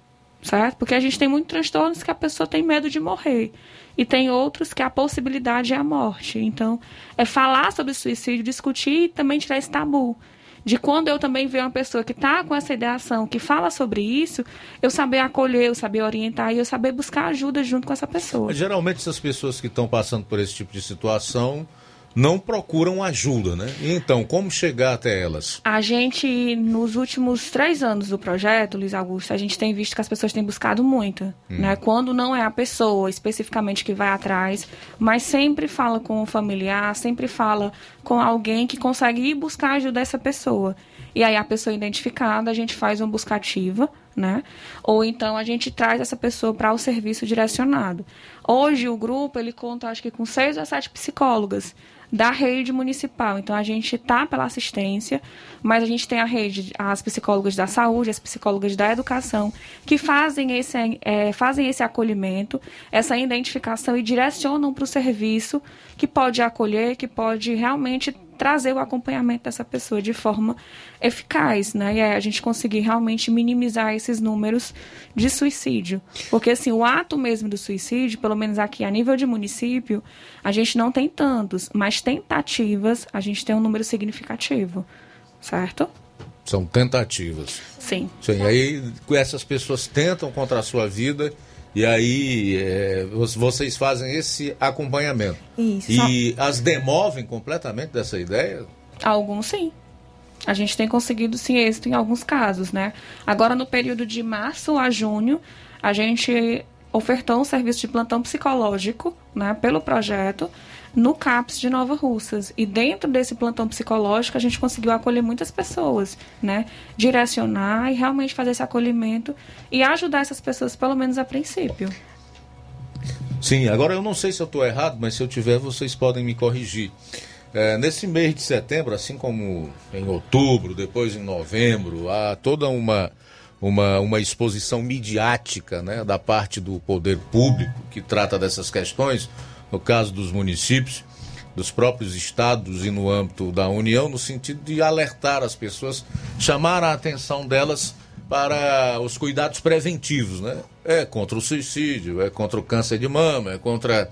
certo? Porque a gente tem muitos transtornos que a pessoa tem medo de morrer e tem outros que a possibilidade é a morte. Então, é falar sobre suicídio, discutir e também tirar esse tabu. De quando eu também vejo uma pessoa que está com essa ideação, que fala sobre isso, eu saber acolher, eu saber orientar e eu saber buscar ajuda junto com essa pessoa. Geralmente, essas pessoas que estão passando por esse tipo de situação não procuram ajuda, né? Então, como chegar até elas? A gente, nos últimos três anos do projeto, Luiz Augusto, a gente tem visto que as pessoas têm buscado muito, hum. né? Quando não é a pessoa especificamente que vai atrás, mas sempre fala com o familiar, sempre fala com alguém que consegue ir buscar ajuda dessa pessoa. E aí a pessoa identificada, a gente faz uma buscativa, né? Ou então a gente traz essa pessoa para o serviço direcionado. Hoje o grupo ele conta acho que com seis ou sete psicólogas da rede municipal. Então a gente está pela assistência, mas a gente tem a rede, as psicólogas da saúde, as psicólogas da educação, que fazem esse, é, fazem esse acolhimento, essa identificação e direcionam para o serviço que pode acolher, que pode realmente trazer o acompanhamento dessa pessoa de forma eficaz, né? E a gente conseguir realmente minimizar esses números de suicídio. Porque, assim, o ato mesmo do suicídio, pelo menos aqui a nível de município, a gente não tem tantos, mas tentativas a gente tem um número significativo, certo? São tentativas. Sim. Sim, aí essas pessoas tentam contra a sua vida e aí é, vocês fazem esse acompanhamento. Isso. E as demovem completamente dessa ideia? Alguns sim. A gente tem conseguido sim êxito em alguns casos, né? Agora no período de março a junho, a gente ofertou um serviço de plantão psicológico, né, pelo projeto, no CAPS de Nova Russas. E dentro desse plantão psicológico, a gente conseguiu acolher muitas pessoas, né? Direcionar e realmente fazer esse acolhimento e ajudar essas pessoas, pelo menos a princípio. Sim, agora eu não sei se eu estou errado, mas se eu tiver, vocês podem me corrigir. É, nesse mês de setembro, assim como em outubro, depois em novembro, há toda uma, uma, uma exposição midiática né, da parte do poder público que trata dessas questões no caso dos municípios, dos próprios estados e no âmbito da União, no sentido de alertar as pessoas, chamar a atenção delas para os cuidados preventivos, né? É contra o suicídio, é contra o câncer de mama, é contra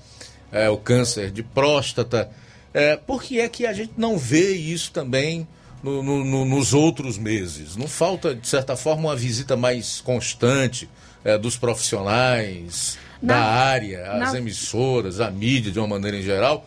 é, o câncer de próstata. É, por que é que a gente não vê isso também no, no, no, nos outros meses? Não falta, de certa forma, uma visita mais constante é, dos profissionais, na, da área, as na... emissoras, a mídia de uma maneira em geral?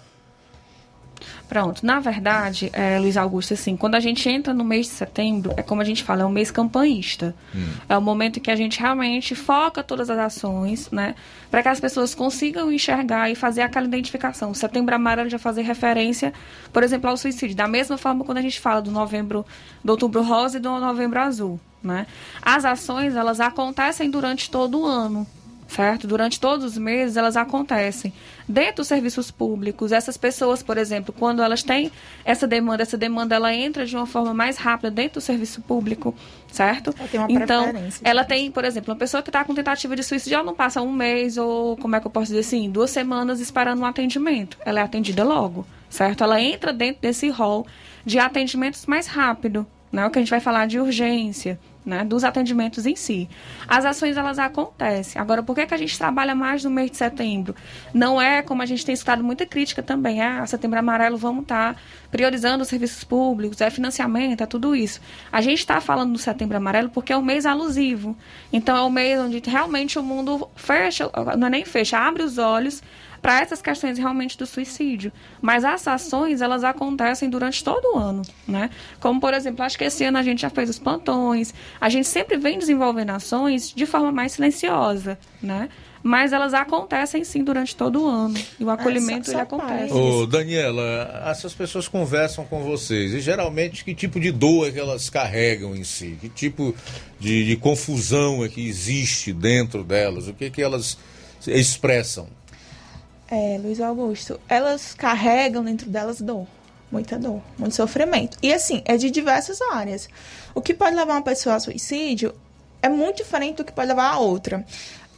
Pronto, na verdade, é, Luiz Augusto, assim, quando a gente entra no mês de setembro, é como a gente fala, é um mês campanhista. Hum. É o momento que a gente realmente foca todas as ações, né? Para que as pessoas consigam enxergar e fazer aquela identificação. Setembro amarelo já fazer referência, por exemplo, ao suicídio. Da mesma forma quando a gente fala do novembro, do outubro rosa e do novembro azul, né? As ações, elas acontecem durante todo o ano certo? Durante todos os meses elas acontecem. Dentro dos serviços públicos, essas pessoas, por exemplo, quando elas têm essa demanda, essa demanda ela entra de uma forma mais rápida dentro do serviço público, certo? Ela então, ela tem, por exemplo, uma pessoa que está com tentativa de suicídio, ela não passa um mês ou, como é que eu posso dizer assim, duas semanas esperando um atendimento. Ela é atendida logo, certo? Ela entra dentro desse rol de atendimentos mais rápido, né? O que a gente vai falar de urgência, né, dos atendimentos em si. As ações elas acontecem. Agora, por que, que a gente trabalha mais no mês de setembro? Não é como a gente tem escutado muita crítica também. Ah, setembro amarelo vamos estar tá priorizando os serviços públicos, é financiamento, é tudo isso. A gente está falando do setembro amarelo porque é um mês alusivo. Então é o mês onde realmente o mundo fecha, não é nem fecha, abre os olhos para essas questões realmente do suicídio. Mas as ações, elas acontecem durante todo o ano, né? Como, por exemplo, acho que esse ano a gente já fez os plantões, a gente sempre vem desenvolvendo ações de forma mais silenciosa, né? Mas elas acontecem sim durante todo o ano. E o acolhimento é, ele acontece. Ô, Daniela, essas pessoas conversam com vocês. E geralmente que tipo de dor é que elas carregam em si? Que tipo de, de confusão é que existe dentro delas? O que, é que elas expressam? É, Luiz Augusto, elas carregam dentro delas dor, muita dor, muito sofrimento. E assim, é de diversas áreas. O que pode levar uma pessoa a suicídio é muito diferente do que pode levar a outra.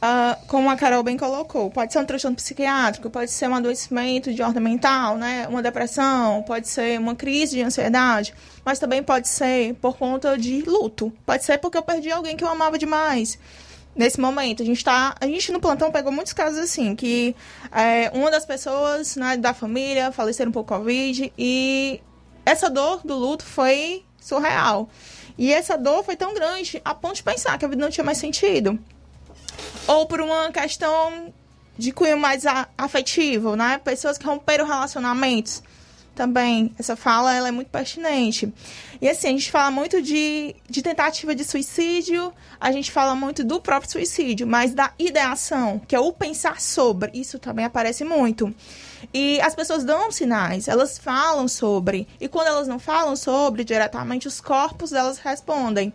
Uh, como a Carol bem colocou, pode ser um transtorno psiquiátrico, pode ser um adoecimento de ordem mental, né? uma depressão, pode ser uma crise de ansiedade, mas também pode ser por conta de luto. Pode ser porque eu perdi alguém que eu amava demais nesse momento. A gente tá. A gente no plantão pegou muitos casos assim, que é, uma das pessoas né, da família faleceram por Covid e essa dor do luto foi surreal. E essa dor foi tão grande a ponto de pensar que a vida não tinha mais sentido. Ou por uma questão de cunho mais afetivo, né? Pessoas que romperam relacionamentos também. Essa fala ela é muito pertinente. E assim, a gente fala muito de, de tentativa de suicídio, a gente fala muito do próprio suicídio, mas da ideação, que é o pensar sobre, isso também aparece muito. E as pessoas dão sinais, elas falam sobre. E quando elas não falam sobre diretamente, os corpos delas respondem.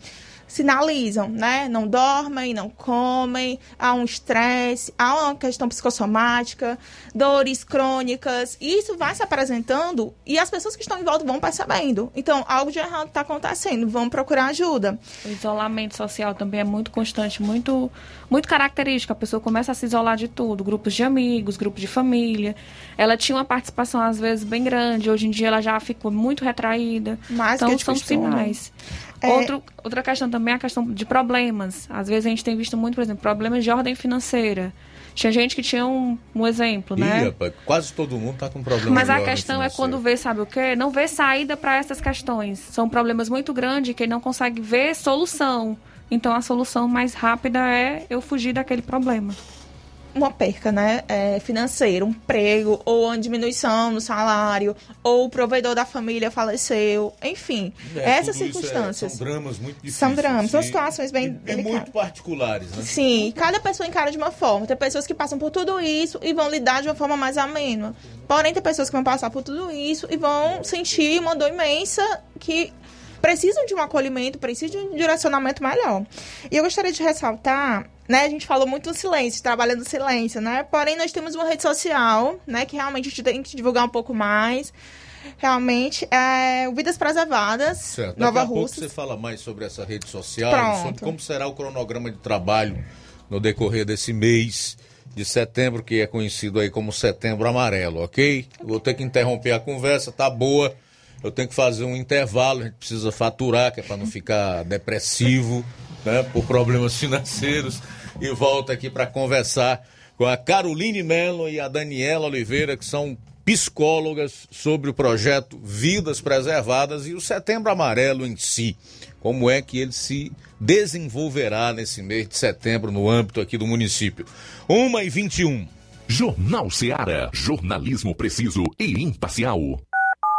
Sinalizam, né? Não dormem, não comem, há um estresse, há uma questão psicossomática, dores crônicas. E isso vai se apresentando e as pessoas que estão em volta vão percebendo. Então, algo de errado está acontecendo, vão procurar ajuda. O isolamento social também é muito constante, muito, muito característico. A pessoa começa a se isolar de tudo, grupos de amigos, grupos de família. Ela tinha uma participação, às vezes, bem grande. Hoje em dia ela já ficou muito retraída. Mais então, que são costume. sinais. É- Outro, outra questão também é a questão de problemas. Às vezes a gente tem visto muito, por exemplo, problemas de ordem financeira. Tinha gente que tinha um, um exemplo, Ih, né? rapaz, quase todo mundo tá com problema. Mas a questão é quando vê, sabe o quê? Não vê saída para essas questões. São problemas muito grandes que não consegue ver solução. Então a solução mais rápida é eu fugir daquele problema. Uma perca né, é, financeira, um emprego, ou uma diminuição no salário, ou o provedor da família faleceu, enfim, É, essas isso é- circunstâncias. são dramas muito difíceis. São dramas, são e- situações bem e- e delicadas. muito particulares, né? Sim, cada pessoa encara de uma forma. Tem pessoas que passam por tudo isso e vão lidar de uma forma mais amena. Porém, tem pessoas que vão passar por tudo isso e vão sentir uma dor imensa que precisam de um acolhimento, precisam de um direcionamento melhor. E eu gostaria de ressaltar, né, a gente falou muito do silêncio, trabalhando no silêncio, né? Porém, nós temos uma rede social, né, que realmente a gente tem que divulgar um pouco mais. Realmente, é Vidas Preservadas, Certo. Daqui Nova a pouco Rússia. você fala mais sobre essa rede social, Pronto. sobre como será o cronograma de trabalho no decorrer desse mês de setembro, que é conhecido aí como Setembro Amarelo, ok? Vou ter que interromper a conversa, tá boa. Eu tenho que fazer um intervalo, a gente precisa faturar, que é para não ficar depressivo, né, por problemas financeiros. E volto aqui para conversar com a Caroline Mello e a Daniela Oliveira, que são psicólogas sobre o projeto Vidas Preservadas e o Setembro Amarelo em si. Como é que ele se desenvolverá nesse mês de setembro no âmbito aqui do município. 1 e 21. Jornal Seara. Jornalismo preciso e imparcial.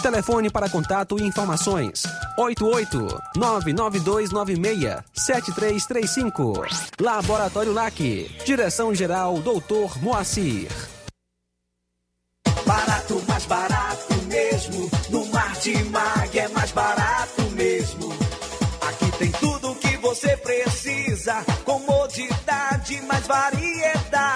Telefone para contato e informações: 88-99296-7335. Laboratório LAC. Direção-Geral Dr. Moacir. Barato, mais barato mesmo. No Martimag é mais barato mesmo. Aqui tem tudo o que você precisa. Comodidade, mais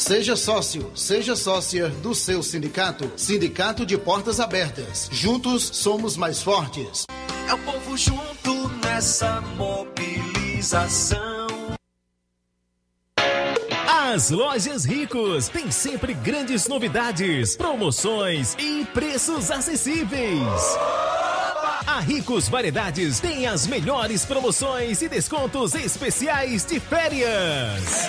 Seja sócio, seja sócia do seu sindicato. Sindicato de Portas Abertas. Juntos somos mais fortes. É o povo junto nessa mobilização. As lojas Ricos têm sempre grandes novidades, promoções e preços acessíveis. A Ricos Variedades tem as melhores promoções e descontos especiais de férias.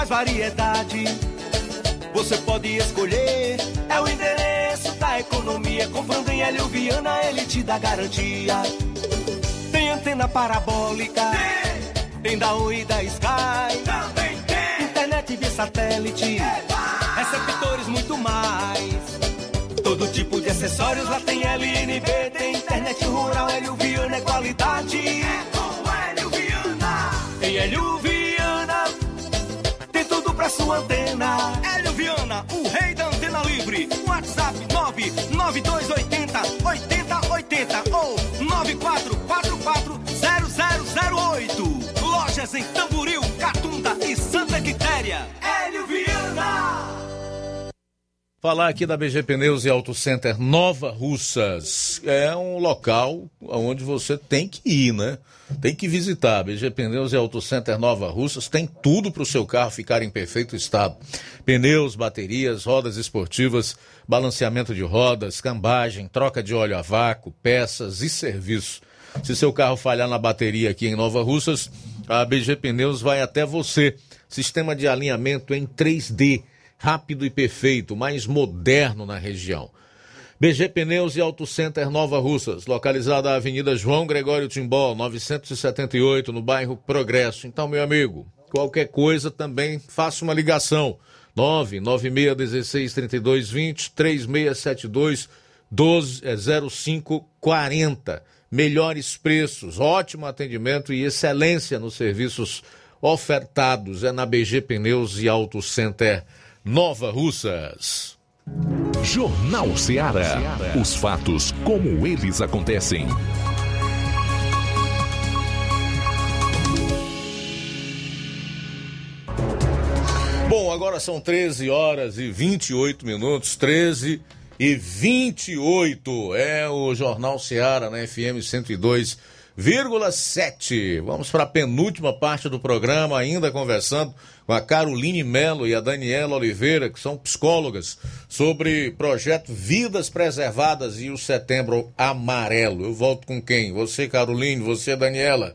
Mais variedade. Você pode escolher. É o endereço da economia. Comprando em Elhuviana, ele te dá garantia. Tem antena parabólica. Tem, tem da Oi e da Sky. Também tem. Internet via satélite. Receptores muito mais. Todo tipo de acessórios lá tem LNB, tem internet rural, Hélio Viana é qualidade. É com Hélio Viana. Em Hélio Viana tem sua antena. Hélio Viana, o rei da antena livre. WhatsApp 99280 8080 ou 94440008. Lojas em Tamboril, Catunda e Santa Quitéria. Falar aqui da BG Pneus e Auto Center Nova Russas. É um local onde você tem que ir, né? Tem que visitar. BG Pneus e Auto Center Nova Russas tem tudo para o seu carro ficar em perfeito estado: pneus, baterias, rodas esportivas, balanceamento de rodas, cambagem, troca de óleo a vácuo, peças e serviço. Se seu carro falhar na bateria aqui em Nova Russas, a BG Pneus vai até você. Sistema de alinhamento em 3D rápido e perfeito, mais moderno na região. BG Pneus e Auto Center Nova Russas, localizada na Avenida João Gregório Timbó, 978, no bairro Progresso. Então, meu amigo, qualquer coisa também faça uma ligação. 996163220 3672 0540. Melhores preços, ótimo atendimento e excelência nos serviços ofertados é na BG Pneus e Auto Center Nova Russas. Jornal Ceará. Os fatos como eles acontecem. Bom, agora são 13 horas e 28 minutos, 13 e 28. É o Jornal Ceará na FM 102,7. Vamos para a penúltima parte do programa, ainda conversando com a Caroline Melo e a Daniela Oliveira, que são psicólogas, sobre projeto Vidas Preservadas e o Setembro Amarelo. Eu volto com quem? Você, Caroline, você, Daniela.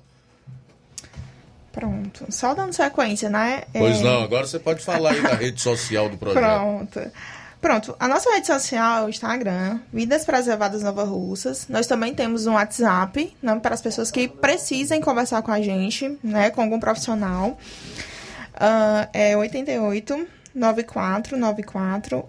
Pronto. Só dando sequência, né? Pois É, não, agora você pode falar aí da rede social do projeto. Pronto. Pronto, a nossa rede social é o Instagram, Vidas Preservadas Nova Russas. Nós também temos um WhatsApp, né, para as pessoas que precisem conversar com a gente, né, com algum profissional. Ah, é 88 94 94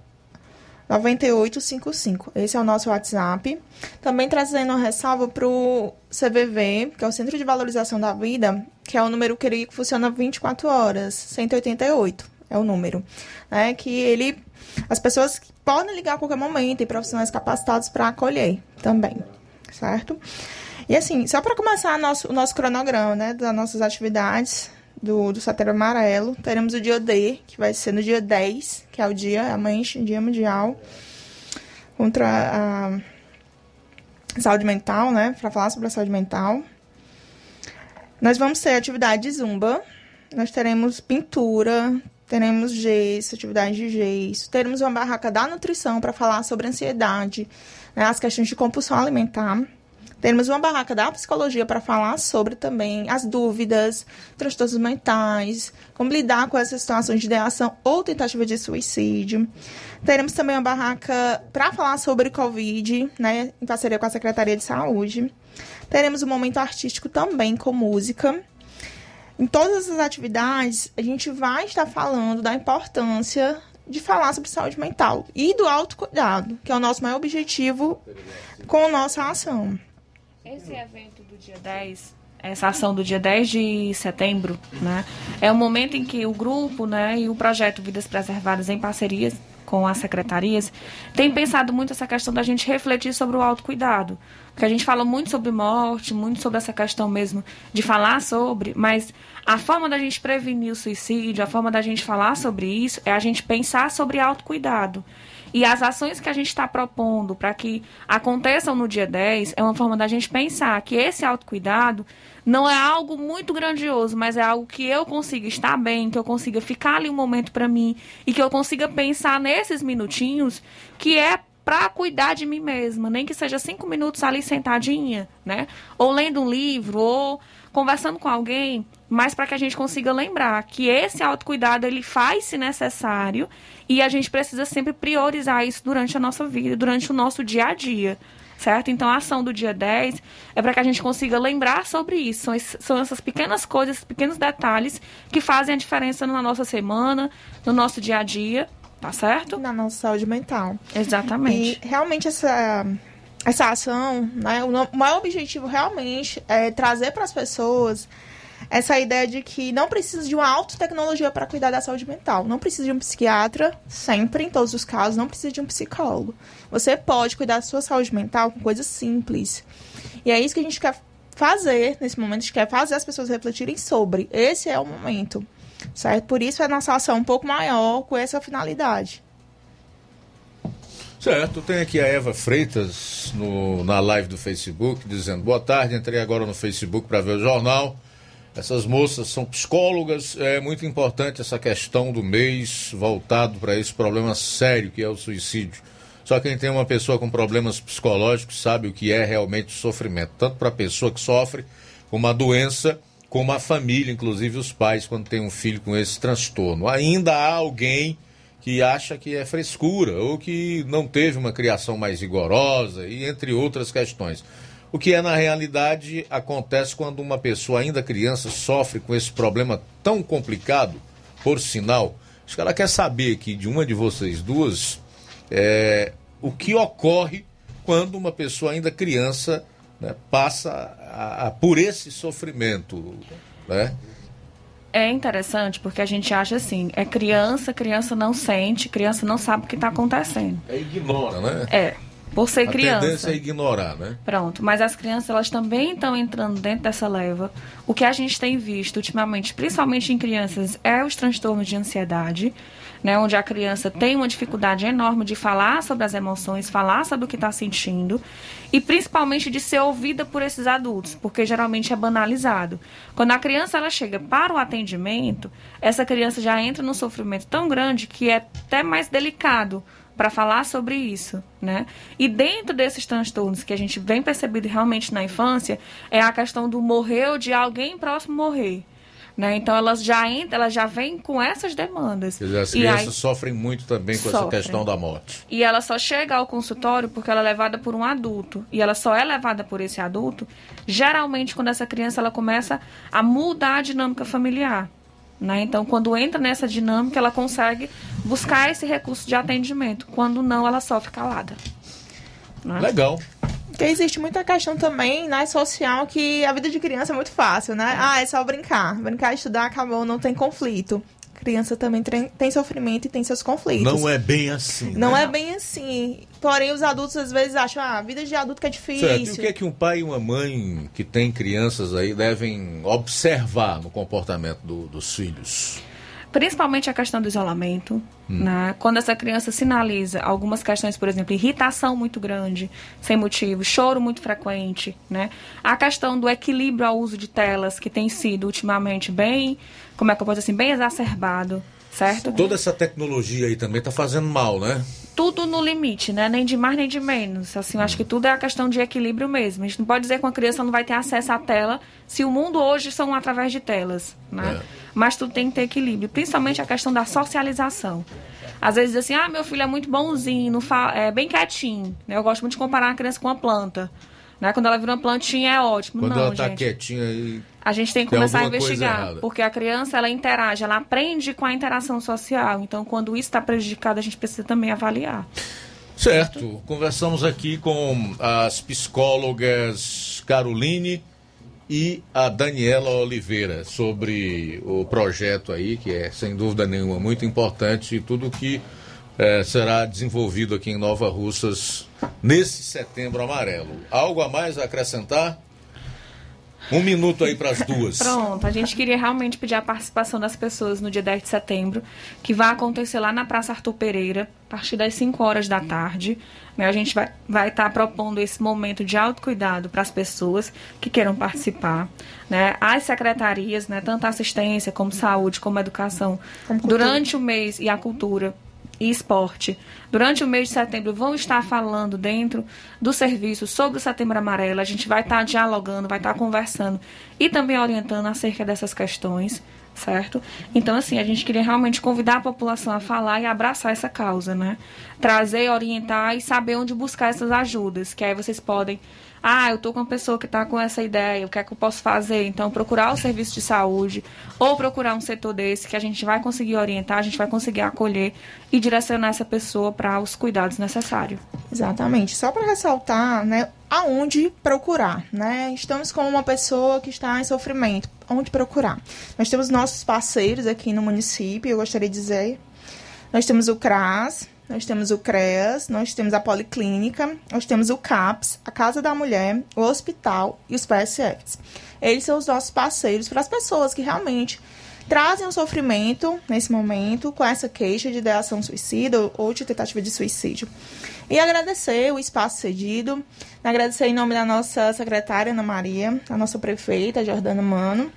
9855. Esse é o nosso WhatsApp. Também trazendo uma ressalva para o CVV, que é o Centro de Valorização da Vida, que é o número que ele funciona 24 horas, 188 é o número, né? Que ele as pessoas podem ligar a qualquer momento e profissionais capacitados para acolher também, certo? E assim, só para começar nosso, o nosso cronograma, né, das nossas atividades do, do Setembro Amarelo, teremos o dia D, que vai ser no dia 10, que é o dia, amanhã, dia mundial contra a saúde mental, né, para falar sobre a saúde mental. Nós vamos ter atividade de zumba, nós teremos pintura, teremos gesso, atividade de gesso, teremos uma barraca da nutrição para falar sobre ansiedade, né, as questões de compulsão alimentar. Teremos uma barraca da psicologia para falar sobre também as dúvidas, transtornos mentais, como lidar com essas situações de ideação ou tentativa de suicídio. Teremos também uma barraca para falar sobre Covid, né, em parceria com a Secretaria de Saúde. Teremos um momento artístico também com música. Em todas essas atividades, a gente vai estar falando da importância de falar sobre saúde mental e do autocuidado, que é o nosso maior objetivo com nossa ação. Esse evento do dia 10, essa ação do dia 10 de setembro, né, é o momento em que o grupo né, e o projeto Vidas Preservadas em parcerias com as secretarias, tem pensado muito essa questão da gente refletir sobre o autocuidado. Porque a gente fala muito sobre morte, muito sobre essa questão mesmo de falar sobre, mas a forma da gente prevenir o suicídio, a forma da gente falar sobre isso, é a gente pensar sobre autocuidado. E as ações que a gente está propondo para que aconteçam no dia 10 é uma forma da gente pensar que esse autocuidado não é algo muito grandioso, mas é algo que eu consiga estar bem, que eu consiga ficar ali um momento para mim e que eu consiga pensar nesses minutinhos que é para cuidar de mim mesma, nem que seja cinco minutos ali sentadinha, né? Ou lendo um livro, ou conversando com alguém, mas para que a gente consiga lembrar que esse autocuidado ele faz-se necessário e a gente precisa sempre priorizar isso durante a nossa vida, durante o nosso dia a dia certo? Então a ação do dia 10 é para que a gente consiga lembrar sobre isso. São, esses, são essas pequenas coisas, esses pequenos detalhes que fazem a diferença na nossa semana, no nosso dia a dia, tá certo? Na nossa saúde mental. Exatamente. E realmente essa essa ação, né, o maior objetivo realmente é trazer para as pessoas essa ideia de que não precisa de uma alta tecnologia para cuidar da saúde mental. Não precisa de um psiquiatra, sempre, em todos os casos, não precisa de um psicólogo. Você pode cuidar da sua saúde mental com coisas simples. E é isso que a gente quer fazer nesse momento, a gente quer fazer as pessoas refletirem sobre. Esse é o momento, certo? Por isso é a nossa ação um pouco maior com essa finalidade. Certo, tem aqui a Eva Freitas no, na live do Facebook dizendo: Boa tarde, entrei agora no Facebook para ver o jornal. Essas moças são psicólogas, é muito importante essa questão do mês voltado para esse problema sério que é o suicídio. Só quem tem uma pessoa com problemas psicológicos sabe o que é realmente sofrimento, tanto para a pessoa que sofre, como a doença, como a família, inclusive os pais, quando tem um filho com esse transtorno. Ainda há alguém que acha que é frescura ou que não teve uma criação mais rigorosa e entre outras questões. O que é na realidade acontece quando uma pessoa ainda criança sofre com esse problema tão complicado, por sinal. Acho que ela quer saber aqui de uma de vocês duas é, o que ocorre quando uma pessoa ainda criança né, passa a, a, por esse sofrimento, né? É interessante porque a gente acha assim, é criança, criança não sente, criança não sabe o que está acontecendo. É ignora, né? É por ser a criança. A tendência é ignorar, né? Pronto, mas as crianças elas também estão entrando dentro dessa leva. O que a gente tem visto ultimamente, principalmente em crianças, é os transtornos de ansiedade, né, onde a criança tem uma dificuldade enorme de falar sobre as emoções, falar sobre o que está sentindo e principalmente de ser ouvida por esses adultos, porque geralmente é banalizado. Quando a criança ela chega para o atendimento, essa criança já entra num sofrimento tão grande que é até mais delicado para falar sobre isso, né? E dentro desses transtornos que a gente vem percebendo realmente na infância é a questão do morrer ou de alguém próximo morrer. Né? Então elas já entram, elas já vêm com essas demandas. Dizer, as crianças aí, sofrem muito também com sofrem. essa questão da morte. E ela só chega ao consultório porque ela é levada por um adulto. E ela só é levada por esse adulto, geralmente quando essa criança ela começa a mudar a dinâmica familiar. Né? Então, quando entra nessa dinâmica, ela consegue buscar esse recurso de atendimento. Quando não, ela sofre calada. Né? Legal. Porque existe muita questão também, né, social, que a vida de criança é muito fácil, né? Ah, é só brincar. Brincar, estudar, acabou, não tem conflito criança também tem sofrimento e tem seus conflitos. Não é bem assim. Não né? é bem assim. Porém, os adultos às vezes acham, ah, a vida de adulto que é difícil. Certo. E o que é que um pai e uma mãe que tem crianças aí devem observar no comportamento do, dos filhos? Principalmente a questão do isolamento, hum. né? Quando essa criança sinaliza algumas questões, por exemplo, irritação muito grande, sem motivo, choro muito frequente, né? A questão do equilíbrio ao uso de telas, que tem sido ultimamente bem, como é que eu posso dizer assim, bem exacerbado, certo? Toda essa tecnologia aí também tá fazendo mal, né? tudo no limite, né? Nem de mais nem de menos. Assim, eu acho que tudo é a questão de equilíbrio mesmo. A gente não pode dizer que uma criança não vai ter acesso à tela se o mundo hoje são através de telas, né? É. Mas tudo tem que ter equilíbrio, principalmente a questão da socialização. Às vezes assim, ah, meu filho é muito bonzinho, é bem quietinho. Né? Eu gosto muito de comparar a criança com uma planta. Né? Quando ela vira uma plantinha é ótimo. Quando não, ela tá gente. quietinha aí. A gente tem que tem começar a investigar, porque a criança ela interage, ela aprende com a interação social. Então, quando isso está prejudicado, a gente precisa também avaliar. Certo. Conversamos aqui com as psicólogas Caroline e a Daniela Oliveira sobre o projeto aí, que é sem dúvida nenhuma muito importante e tudo que é, será desenvolvido aqui em Nova Russas nesse setembro amarelo. Algo a mais a acrescentar? Um minuto aí para as duas. Pronto, a gente queria realmente pedir a participação das pessoas no dia 10 de setembro, que vai acontecer lá na Praça Arthur Pereira, a partir das 5 horas da tarde. Né? A gente vai estar vai tá propondo esse momento de autocuidado para as pessoas que queiram participar. Né? As secretarias, né, tanto assistência como saúde, como educação, como durante o mês e a cultura e esporte, durante o mês de setembro, vão estar falando dentro do serviço sobre o Setembro Amarelo. A gente vai estar dialogando, vai estar conversando e também orientando acerca dessas questões, certo? Então, assim, a gente queria realmente convidar a população a falar e abraçar essa causa, né? Trazer, orientar e saber onde buscar essas ajudas, que aí vocês podem ah, eu tô com uma pessoa que está com essa ideia, o que é que eu posso fazer? Então, procurar o serviço de saúde ou procurar um setor desse que a gente vai conseguir orientar, a gente vai conseguir acolher e direcionar essa pessoa para os cuidados necessários. Exatamente. Só para ressaltar, né, aonde procurar, né? Estamos com uma pessoa que está em sofrimento, onde procurar? Nós temos nossos parceiros aqui no município, eu gostaria de dizer. Nós temos o CRAS, nós temos o CREAS, nós temos a Policlínica, nós temos o CAPS, a Casa da Mulher, o Hospital e os PSFs. Eles são os nossos parceiros para as pessoas que realmente trazem o sofrimento nesse momento com essa queixa de ideação suicida ou de tentativa de suicídio. E agradecer o espaço cedido, agradecer em nome da nossa secretária Ana Maria, a nossa prefeita Jordana Mano,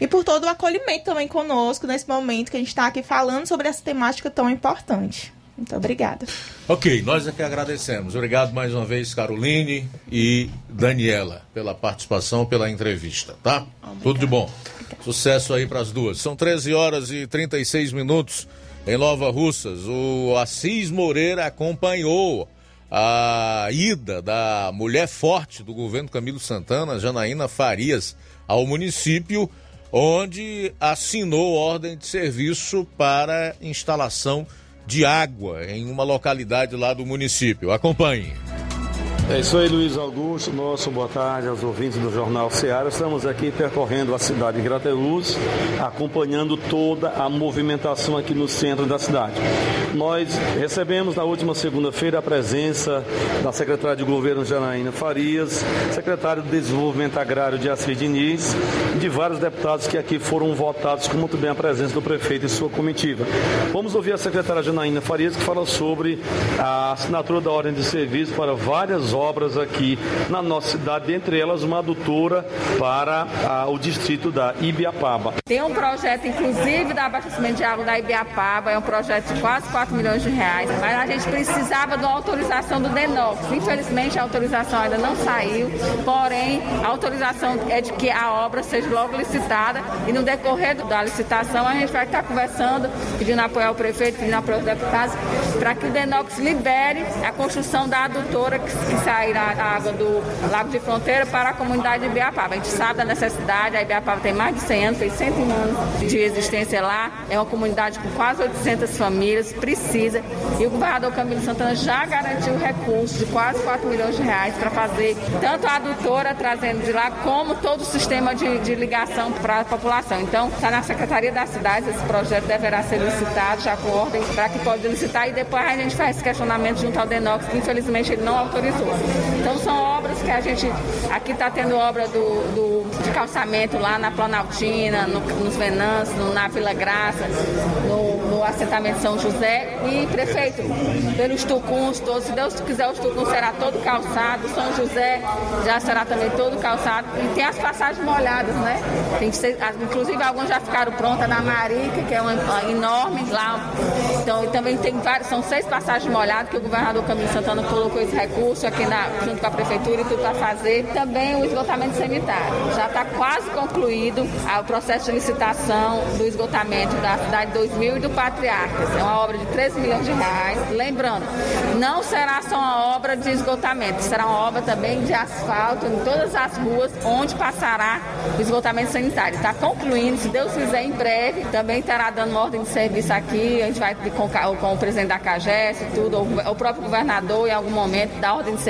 e por todo o acolhimento também conosco nesse momento que a gente está aqui falando sobre essa temática tão importante. Muito obrigada. Ok, nós é que agradecemos. Obrigado mais uma vez, Caroline e Daniela, pela participação, pela entrevista, tá? Obrigada. Tudo de bom. Obrigada. Sucesso aí para as duas. São 13 horas e 36 minutos em Nova Russas. O Assis Moreira acompanhou a ida da mulher forte do governo Camilo Santana, Janaína Farias, ao município, onde assinou ordem de serviço para instalação de água em uma localidade lá do município. Acompanhe. É isso aí, Luiz Augusto. Nosso boa tarde aos ouvintes do Jornal Ceará. Estamos aqui percorrendo a cidade de Grateus, acompanhando toda a movimentação aqui no centro da cidade. Nós recebemos na última segunda-feira a presença da secretária de governo Janaína Farias, secretário de Desenvolvimento Agrário de Assis Diniz e de vários deputados que aqui foram votados, com muito bem a presença do prefeito e sua comitiva. Vamos ouvir a secretária Janaína Farias que fala sobre a assinatura da ordem de serviço para várias obras obras aqui na nossa cidade, entre elas uma adutora para a, o distrito da Ibiapaba. Tem um projeto, inclusive, da abastecimento de água da Ibiapaba, é um projeto de quase 4 milhões de reais, mas a gente precisava de uma autorização do DENOX. Infelizmente, a autorização ainda não saiu, porém, a autorização é de que a obra seja logo licitada e no decorrer da licitação a gente vai estar conversando, pedindo apoio ao prefeito, pedindo apoio aos deputados, para que o DENOX libere a construção da adutora que sair a, água do Lago de Fronteira para a comunidade de Ibiapaba. A gente sabe da necessidade, a Ibiapaba tem mais de 100 anos, tem 101 anos de existência lá, é uma comunidade com quase 800 famílias, precisa. E o governador Camilo Santana já garantiu recursos de quase 4 milhões de reais para fazer tanto a adutora trazendo de lá, como todo o sistema de, de ligação para a população. Então, está na Secretaria das Cidades, esse projeto deverá ser licitado, já com ordem para que pode licitar e depois a gente faz esse questionamento junto ao Denox, que infelizmente ele não autorizou. Então são obras que a gente. Aqui está tendo obra do, do, de calçamento lá na Planaltina, no, nos Venâncios, na Vila Graça, no, no assentamento São José José e prefeito, pelos tucuns todos. Se Deus quiser, os tucuns será todo calçado. São José já será também todo calçado. E tem as passagens molhadas, né? Tem que ser, inclusive algumas já ficaram prontas na Marica, que é uma, uma enorme lá. Então, e também tem vários, são seis passagens molhadas que o governador Camilo Santana colocou esse recurso aqui na, junto com a prefeitura e tudo para fazer. Também o esgotamento sanitário. Já está quase concluído o processo de licitação do esgotamento da cidade 2000 e do Patriarcas. É uma obra de 13 milhões de reais. Lembrando, não será só uma obra de esgotamento, será uma obra também de asfalto em todas as ruas onde passará o esgotamento sanitário. Está concluindo, se Deus quiser, em breve. Também estará dando ordem de serviço aqui. A gente vai com, com o presidente da CAGES tudo, o, o próprio governador, em algum momento, dar ordem de serviço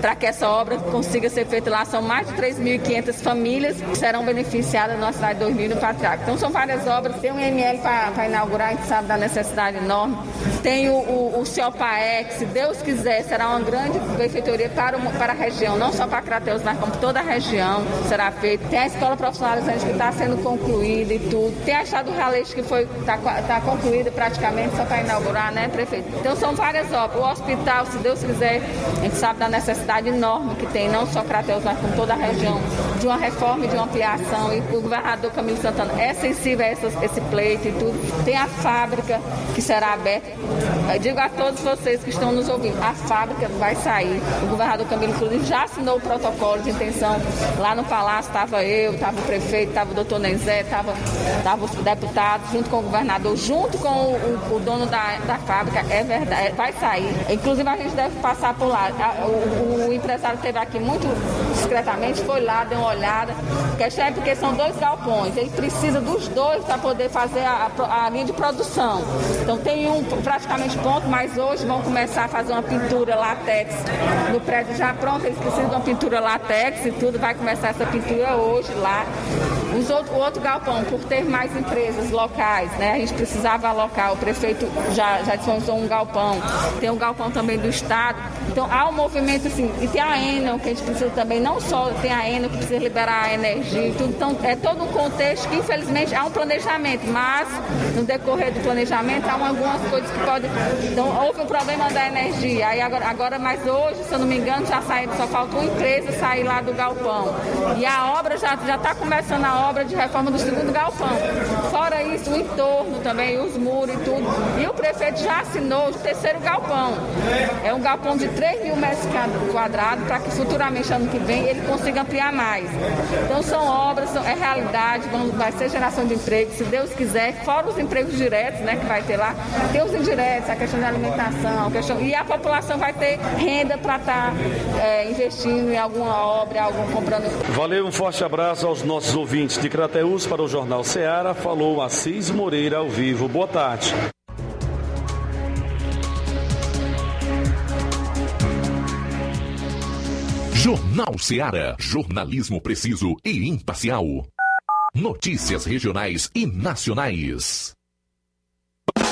para que essa obra consiga ser feita lá. São mais de 3.500 famílias que serão beneficiadas na cidade de 2000 no Patriarca. Então, são várias obras. Tem um ML para inaugurar, a gente sabe da necessidade enorme. Tem o, o, o se Deus quiser, será uma grande benfeitoria para, para a região, não só para Crateus, mas como toda a região será feito. Tem a escola profissionalizante que está sendo concluída e tudo. Tem a estrada do Raleixo que foi está tá concluída praticamente, só para inaugurar, né, prefeito? Então são várias obras. O hospital, se Deus quiser, a gente sabe da necessidade enorme que tem, não só Crateus, mas como toda a região, de uma reforma e de uma ampliação. E o governador Camilo Santana é sensível a essas, esse pleito e tudo. Tem a fábrica que será aberta. Eu digo a todos vocês que estão nos ouvindo, a fábrica vai sair. O governador Camilo, inclusive, já assinou o protocolo de intenção. Lá no Palácio estava eu, estava o prefeito, estava o doutor Nenzé, estava os deputados, junto com o governador, junto com o, o, o dono da, da fábrica. É verdade, vai sair. Inclusive, a gente deve passar por lá. O, o empresário esteve aqui muito discretamente, foi lá, deu uma olhada. A questão é porque são dois galpões. Ele precisa dos dois para poder fazer a, a, a linha de produção. Então, tem um praticamente pronto, mas hoje vão começar a fazer uma pintura látex no prédio já pronto. Eles precisam de uma pintura látex e tudo. Vai começar essa pintura hoje lá. Os outro, o outro galpão, por ter mais empresas locais, né? A gente precisava alocar. O prefeito já, já disponibilizou um galpão. Tem um galpão também do Estado. Então há um movimento assim. E tem a Enel, que a gente precisa também, não só tem a Enel que precisa liberar a energia e tudo. Então é todo um contexto que infelizmente há um planejamento, mas no decorrer do planejamento há algumas coisas que podem. Então houve um problema da energia. Aí agora, agora mas hoje, se eu não me engano, já saíram, só falta uma empresa sair lá do galpão. E a obra já está começando a obra de reforma do segundo galpão. Fora isso, o entorno também, os muros e tudo. E o prefeito já assinou o terceiro galpão. É um galpão de 3 mil metros quadrados para que futuramente, ano que vem, ele consiga ampliar mais. Então são obras, são, é realidade, vamos, vai ser geração de emprego, se Deus quiser, fora os empregos diretos né, que vai ter lá, tem os indiretos, a questão da alimentação, a questão, e a população vai ter renda para estar tá, é, investindo em alguma obra, algum comprando. Valeu, um forte abraço aos nossos ouvintes de Crateus para o Jornal Ceará. Falou Assis Moreira ao vivo. Boa tarde. Jornal Ceará. Jornalismo preciso e imparcial. Notícias regionais e nacionais.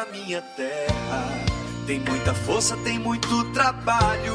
Na minha terra. Tem muita força, tem muito trabalho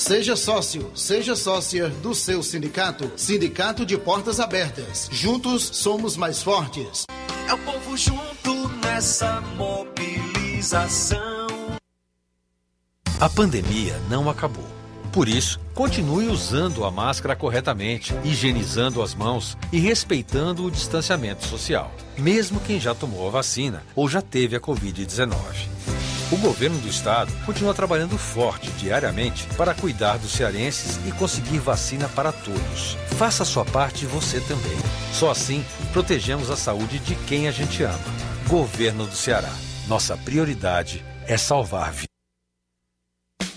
Seja sócio, seja sócia do seu sindicato. Sindicato de Portas Abertas. Juntos somos mais fortes. É o povo junto nessa mobilização. A pandemia não acabou. Por isso, continue usando a máscara corretamente, higienizando as mãos e respeitando o distanciamento social, mesmo quem já tomou a vacina ou já teve a Covid-19. O governo do estado continua trabalhando forte diariamente para cuidar dos cearenses e conseguir vacina para todos. Faça sua parte você também. Só assim protegemos a saúde de quem a gente ama. Governo do Ceará. Nossa prioridade é salvar vidas.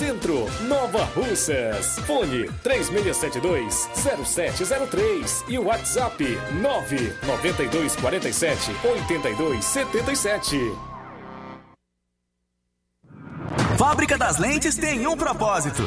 Centro, Nova Russas. Fone 3672-0703 e WhatsApp 99247-8277. Fábrica das Lentes tem um propósito.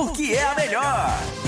porque é a melhor.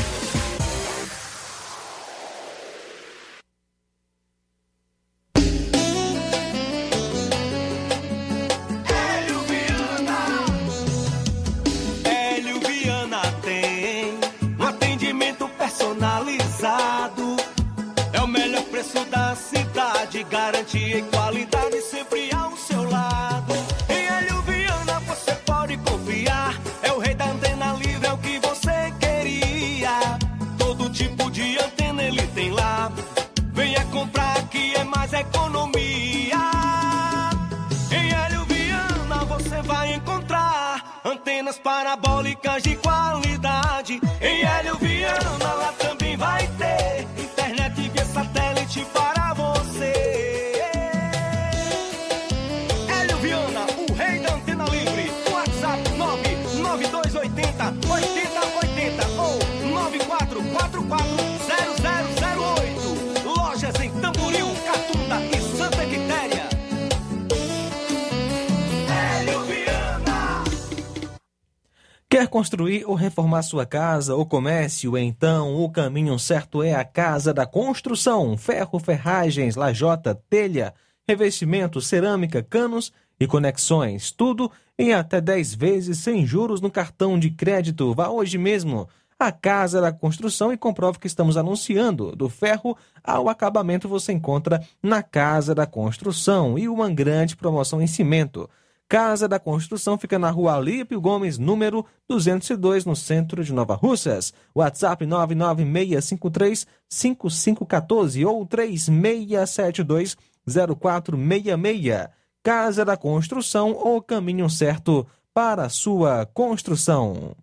Quer construir ou reformar sua casa ou comércio? Então o caminho certo é a Casa da Construção. Ferro, ferragens, lajota, telha, revestimento, cerâmica, canos e conexões. Tudo em até 10 vezes sem juros no cartão de crédito. Vá hoje mesmo à Casa da Construção e comprove que estamos anunciando. Do ferro ao acabamento você encontra na Casa da Construção e uma grande promoção em cimento. Casa da Construção fica na rua Alípio Gomes, número 202, no centro de Nova Russas. WhatsApp 996535514 ou 36720466. Casa da Construção, o caminho certo para a sua construção.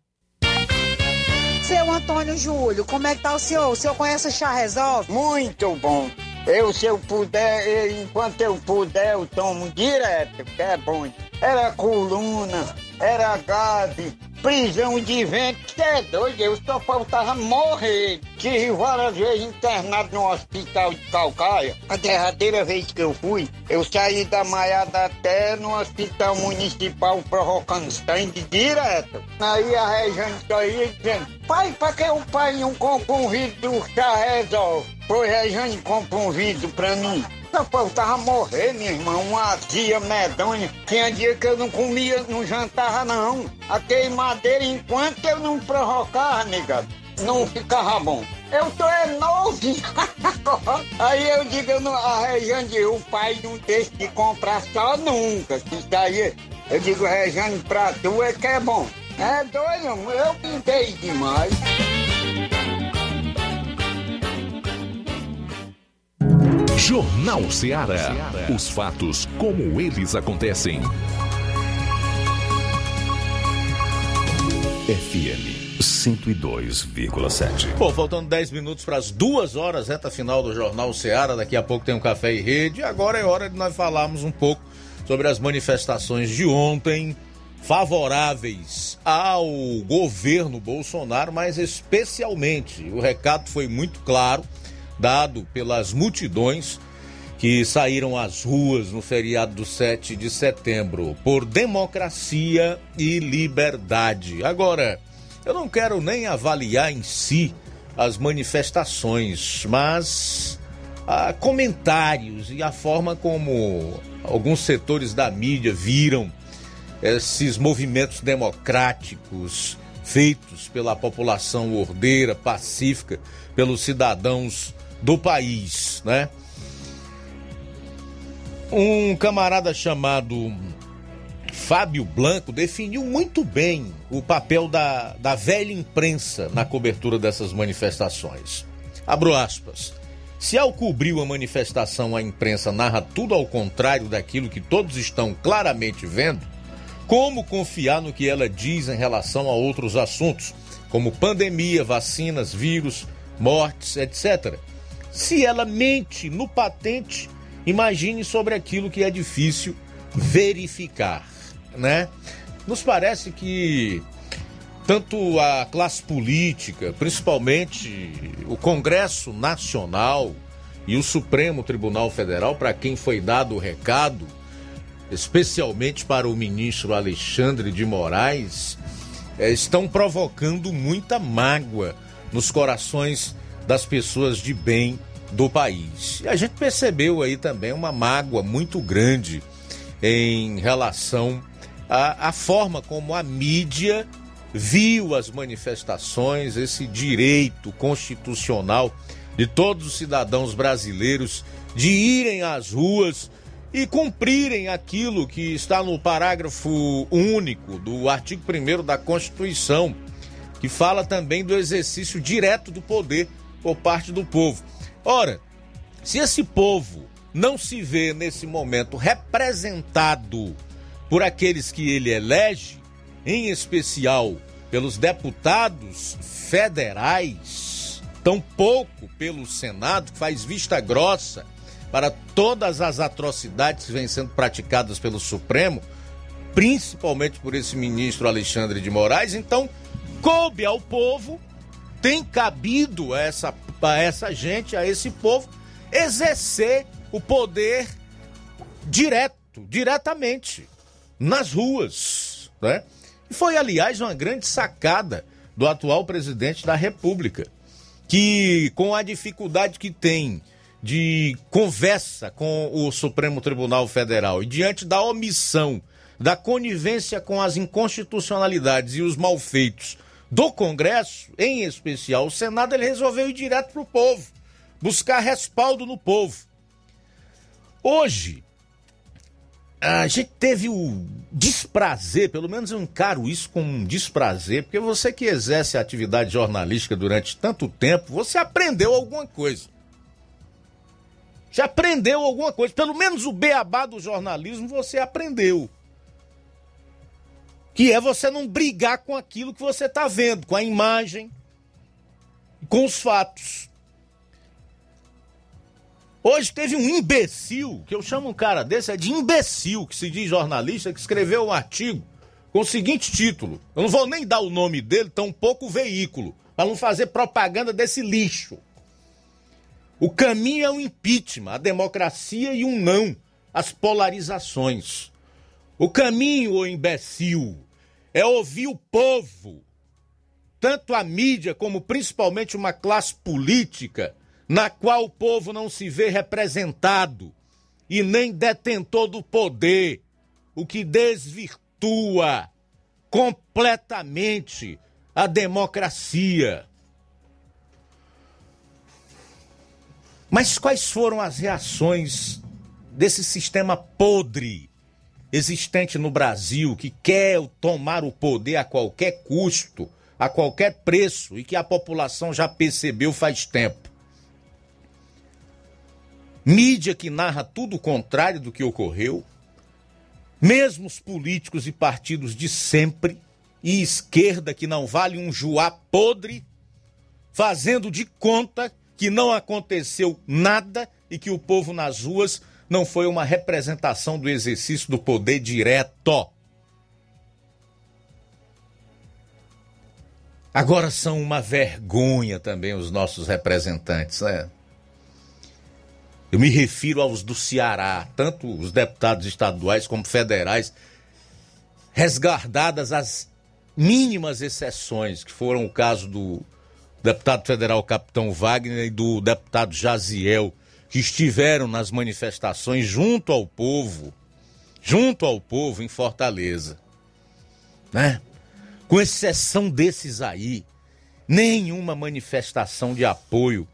Seu Antônio Júlio, como é que tá o senhor? O senhor conhece o Chá Resolve? Muito bom. Eu, se eu puder, eu, enquanto eu puder, eu tomo direto, que é bom. Era coluna, era gase, prisão de vento, que é doido, eu só faltava morrer. Tive várias vezes internado no hospital de Calcaia. A derradeira vez que eu fui, eu saí da Maiada até no hospital municipal provocando sangue direto. Aí a Rejane saía dizendo, pai, pra que o pai não compra um vidro chá resolve? Pois Rejane compra um vidro pra mim. Só faltava morrer, minha irmã, uma azia medonha. Tinha dia que eu não comia, não jantava, não. A queimadeira, enquanto eu não provocava, negado, não ficava bom. Eu tô é novinho. aí eu digo, eu não, a Rejane, o pai não deixa de comprar só nunca. Isso aí, eu digo, Rejane, pra tu é que é bom. É doido, eu pintei demais. Jornal Ceará. Os fatos como eles acontecem. FM 102,7. Bom, faltando 10 minutos para as duas horas, reta final do Jornal Ceará. Daqui a pouco tem um café e rede. Agora é hora de nós falarmos um pouco sobre as manifestações de ontem favoráveis ao governo Bolsonaro, mas especialmente o recado foi muito claro dado pelas multidões que saíram às ruas no feriado do 7 de setembro por democracia e liberdade. Agora, eu não quero nem avaliar em si as manifestações, mas ah, comentários e a forma como alguns setores da mídia viram esses movimentos democráticos feitos pela população ordeira, pacífica, pelos cidadãos do país, né? Um camarada chamado Fábio Blanco definiu muito bem o papel da, da velha imprensa na cobertura dessas manifestações. Abro aspas. Se ao cobrir uma manifestação a imprensa narra tudo ao contrário daquilo que todos estão claramente vendo, como confiar no que ela diz em relação a outros assuntos, como pandemia, vacinas, vírus, mortes, etc. Se ela mente no patente, imagine sobre aquilo que é difícil verificar, né? Nos parece que tanto a classe política, principalmente o Congresso Nacional e o Supremo Tribunal Federal, para quem foi dado o recado, especialmente para o ministro Alexandre de Moraes, eh, estão provocando muita mágoa nos corações das pessoas de bem do país. E a gente percebeu aí também uma mágoa muito grande em relação à, forma como a mídia viu as manifestações, esse direito constitucional de todos os cidadãos brasileiros de irem às ruas e cumprirem aquilo que está no parágrafo único do artigo 1 da Constituição, que fala também do exercício direto do poder por parte do povo. Ora, se esse povo não se vê nesse momento representado por aqueles que ele elege, em especial pelos deputados federais, tampouco pelo Senado, que faz vista grossa para todas as atrocidades que vêm sendo praticadas pelo Supremo, principalmente por esse ministro Alexandre de Moraes, então coube ao povo, tem cabido a essa, a essa gente, a esse povo, exercer o poder direto, diretamente, nas ruas. Né? E foi, aliás, uma grande sacada do atual presidente da República, que com a dificuldade que tem de conversa com o Supremo Tribunal Federal e diante da omissão, da conivência com as inconstitucionalidades e os malfeitos do Congresso, em especial o Senado, ele resolveu ir direto para o povo, buscar respaldo no povo. Hoje, a gente teve o desprazer, pelo menos eu encaro isso como um desprazer, porque você que exerce a atividade jornalística durante tanto tempo, você aprendeu alguma coisa. Já aprendeu alguma coisa, pelo menos o beabá do jornalismo você aprendeu. Que é você não brigar com aquilo que você está vendo, com a imagem, com os fatos. Hoje teve um imbecil, que eu chamo um cara desse, é de imbecil, que se diz jornalista, que escreveu um artigo com o seguinte título. Eu não vou nem dar o nome dele, tão pouco o veículo, para não fazer propaganda desse lixo. O caminho é o impeachment, a democracia e um não, as polarizações. O caminho, ô imbecil, é ouvir o povo, tanto a mídia como principalmente uma classe política na qual o povo não se vê representado e nem detentor do poder, o que desvirtua completamente a democracia. Mas quais foram as reações desse sistema podre existente no Brasil que quer tomar o poder a qualquer custo, a qualquer preço e que a população já percebeu faz tempo? mídia que narra tudo o contrário do que ocorreu, mesmo os políticos e partidos de sempre, e esquerda que não vale um juá podre, fazendo de conta que não aconteceu nada e que o povo nas ruas não foi uma representação do exercício do poder direto. Agora são uma vergonha também os nossos representantes, né? Eu me refiro aos do Ceará, tanto os deputados estaduais como federais, resguardadas as mínimas exceções, que foram o caso do deputado federal Capitão Wagner e do deputado Jaziel, que estiveram nas manifestações junto ao povo, junto ao povo em Fortaleza. Né? Com exceção desses aí, nenhuma manifestação de apoio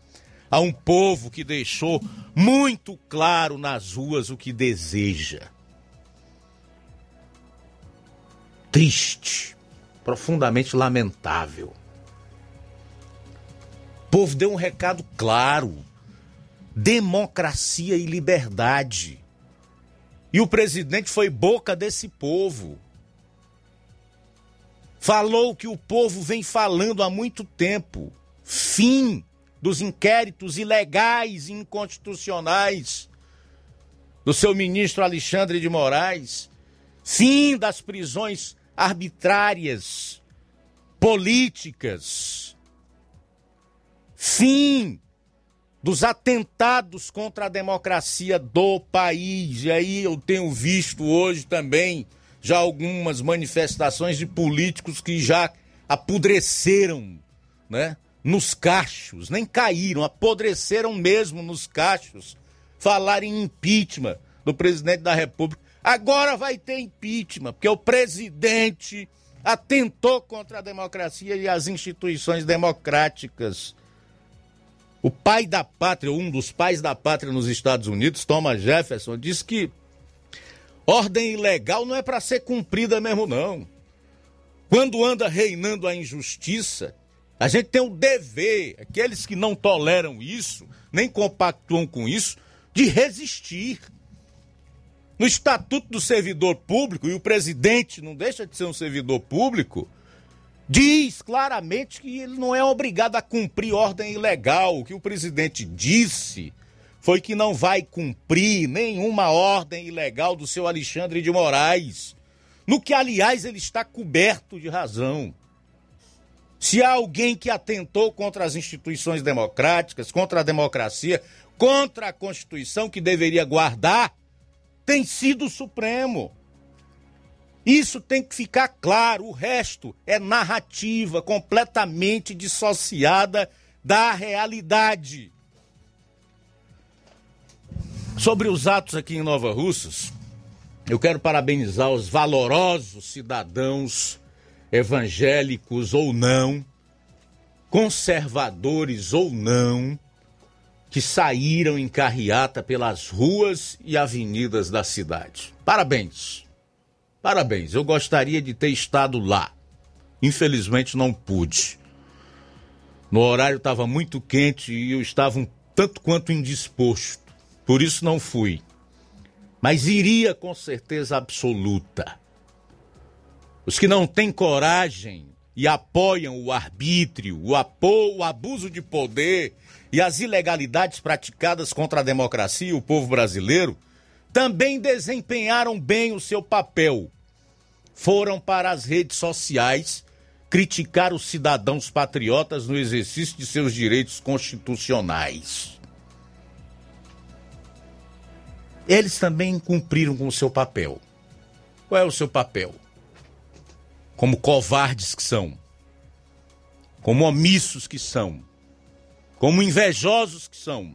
a um povo que deixou muito claro nas ruas o que deseja. Triste, profundamente lamentável. O povo deu um recado claro: democracia e liberdade. E o presidente foi boca desse povo. Falou o que o povo vem falando há muito tempo: fim dos inquéritos ilegais e inconstitucionais do seu ministro Alexandre de Moraes, fim das prisões arbitrárias, políticas, fim dos atentados contra a democracia do país. E aí eu tenho visto hoje também já algumas manifestações de políticos que já apodreceram, né? nos cachos, nem caíram, apodreceram mesmo nos cachos, falar em impeachment do presidente da República. Agora vai ter impeachment, porque o presidente atentou contra a democracia e as instituições democráticas. O pai da pátria, um dos pais da pátria nos Estados Unidos, Thomas Jefferson, disse que ordem ilegal não é para ser cumprida mesmo, não. Quando anda reinando a injustiça, a gente tem o dever, aqueles que não toleram isso, nem compactuam com isso, de resistir. No Estatuto do Servidor Público, e o presidente não deixa de ser um servidor público, diz claramente que ele não é obrigado a cumprir ordem ilegal. O que o presidente disse foi que não vai cumprir nenhuma ordem ilegal do seu Alexandre de Moraes, no que, aliás, ele está coberto de razão. Se há alguém que atentou contra as instituições democráticas, contra a democracia, contra a Constituição que deveria guardar, tem sido o Supremo. Isso tem que ficar claro. O resto é narrativa completamente dissociada da realidade. Sobre os atos aqui em Nova Russas, eu quero parabenizar os valorosos cidadãos evangélicos ou não, conservadores ou não, que saíram em carreata pelas ruas e avenidas da cidade. Parabéns. Parabéns. Eu gostaria de ter estado lá. Infelizmente não pude. No horário estava muito quente e eu estava um tanto quanto indisposto. Por isso não fui. Mas iria com certeza absoluta. Os que não têm coragem e apoiam o arbítrio, o, apo, o abuso de poder e as ilegalidades praticadas contra a democracia e o povo brasileiro, também desempenharam bem o seu papel. Foram para as redes sociais criticar os cidadãos patriotas no exercício de seus direitos constitucionais. Eles também cumpriram com o seu papel. Qual é o seu papel? Como covardes que são, como omissos que são, como invejosos que são,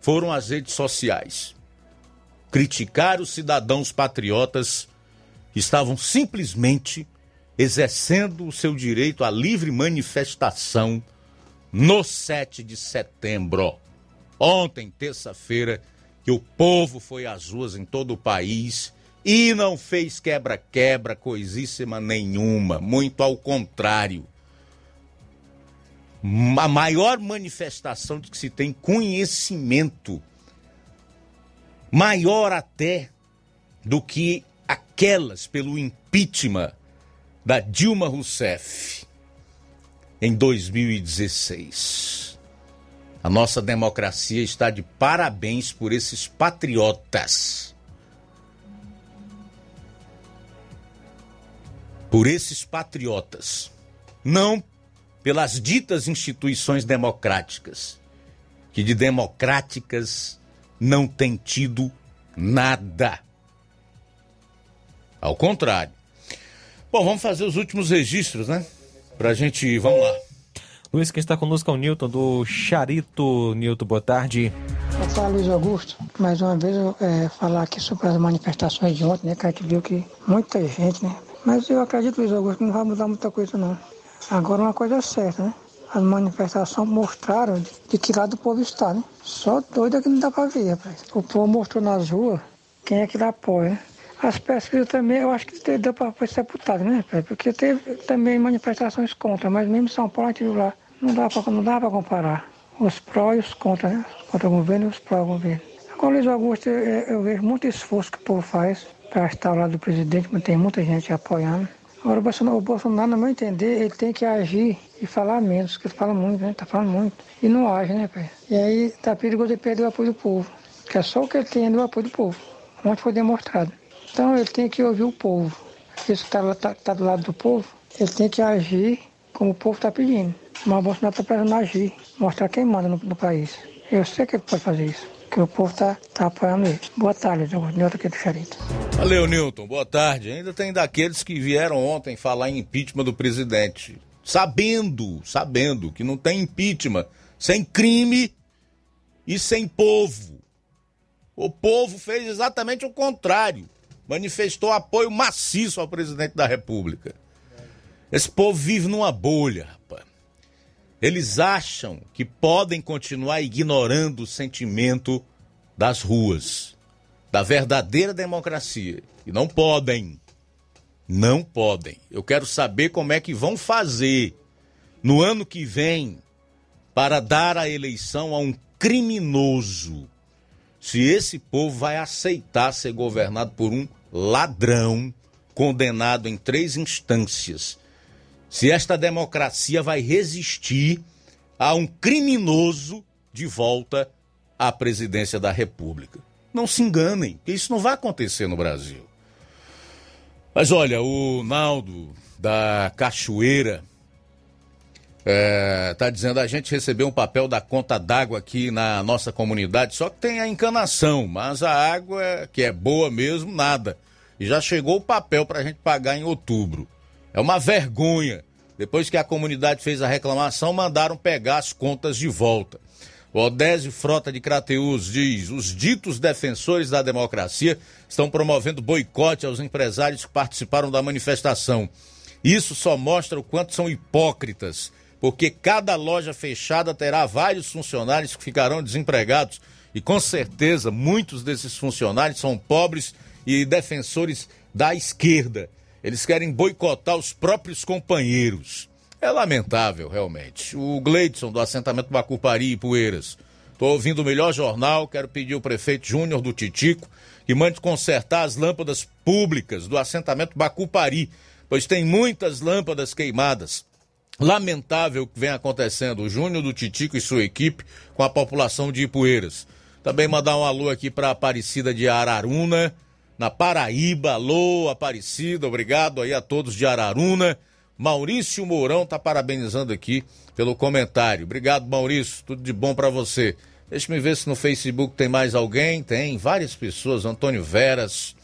foram às redes sociais criticar os cidadãos patriotas estavam simplesmente exercendo o seu direito à livre manifestação no 7 de setembro. Ontem, terça-feira, que o povo foi às ruas em todo o país e não fez quebra-quebra coisíssima nenhuma, muito ao contrário. A maior manifestação de que se tem conhecimento, maior até do que aquelas pelo impeachment da Dilma Rousseff em 2016. A nossa democracia está de parabéns por esses patriotas. Por esses patriotas. Não pelas ditas instituições democráticas, que de democráticas não tem tido nada. Ao contrário. Bom, vamos fazer os últimos registros, né? Pra gente. Vamos lá. Luiz, quem está conosco é o Newton, do Charito. Newton, boa tarde. Eu falo Luiz Augusto. Mais uma vez, eu, é, falar aqui sobre as manifestações de ontem, né? Que a gente viu que muita gente, né? Mas eu acredito, Luiz Augusto, que não vai mudar muita coisa, não. Agora, uma coisa é certa, né? As manifestações mostraram de, de que lado o povo está, né? Só doido é que não dá pra ver, rapaz. O povo mostrou nas ruas quem é que dá apoio, né? As pesquisas também, eu acho que deu para ser sepultado, né? Porque teve também manifestações contra, mas mesmo São Paulo a gente viu lá, não dá para comparar. Os pró e os contra, né? Contra o governo e os pró governo. Agora, Luiz Augusto, eu, eu vejo muito esforço que o povo faz para estar ao lado do presidente, mas tem muita gente apoiando. Agora, o Bolsonaro, o Bolsonaro, no meu entender, ele tem que agir e falar menos, porque ele fala muito, né? Tá falando muito. E não age, né, pai? E aí tá perigoso de perder o apoio do povo. Que é só o que ele tem é do apoio do povo. Ontem foi demonstrado. Então ele tem que ouvir o povo. Que está tá, tá do lado do povo, ele tem que agir como o povo está pedindo. Mas o Bolsonaro está precisando agir, mostrar quem manda no, no, país. Eu sei que ele pode fazer isso, que o povo está tá apoiando ele. Boa tarde, Nilton aqui do Charito. Valeu, Nilton. Boa tarde. Ainda tem daqueles que vieram ontem falar em impeachment do presidente. Sabendo, sabendo que não tem impeachment sem crime e sem povo. O povo fez exatamente o contrário manifestou apoio maciço ao presidente da República. Esse povo vive numa bolha, rapaz. Eles acham que podem continuar ignorando o sentimento das ruas, da verdadeira democracia. E não podem. Não podem. Eu quero saber como é que vão fazer no ano que vem para dar a eleição a um criminoso se esse povo vai aceitar ser governado por um ladrão condenado em três instâncias. Se esta democracia vai resistir a um criminoso de volta à presidência da República. Não se enganem, que isso não vai acontecer no Brasil. Mas olha, o Naldo da Cachoeira é, tá dizendo a gente recebeu um papel da conta d'água aqui na nossa comunidade, só que tem a encanação, mas a água é, que é boa mesmo, nada. E já chegou o papel para a gente pagar em outubro. É uma vergonha. Depois que a comunidade fez a reclamação, mandaram pegar as contas de volta. O Odésio Frota de Crateus diz: os ditos defensores da democracia estão promovendo boicote aos empresários que participaram da manifestação. Isso só mostra o quanto são hipócritas, porque cada loja fechada terá vários funcionários que ficarão desempregados e com certeza muitos desses funcionários são pobres e defensores da esquerda. Eles querem boicotar os próprios companheiros. É lamentável, realmente. O Gleidson, do assentamento Bacupari e Poeiras. Estou ouvindo o melhor jornal, quero pedir ao prefeito Júnior do Titico que mande consertar as lâmpadas públicas do assentamento Bacupari, pois tem muitas lâmpadas queimadas. Lamentável o que vem acontecendo. O Júnior do Titico e sua equipe com a população de Ipueiras. Também mandar um alô aqui para Aparecida de Araruna, na Paraíba. Alô, Aparecida, obrigado aí a todos de Araruna. Maurício Mourão tá parabenizando aqui pelo comentário. Obrigado, Maurício. Tudo de bom para você. Deixa-me ver se no Facebook tem mais alguém. Tem várias pessoas. Antônio Veras.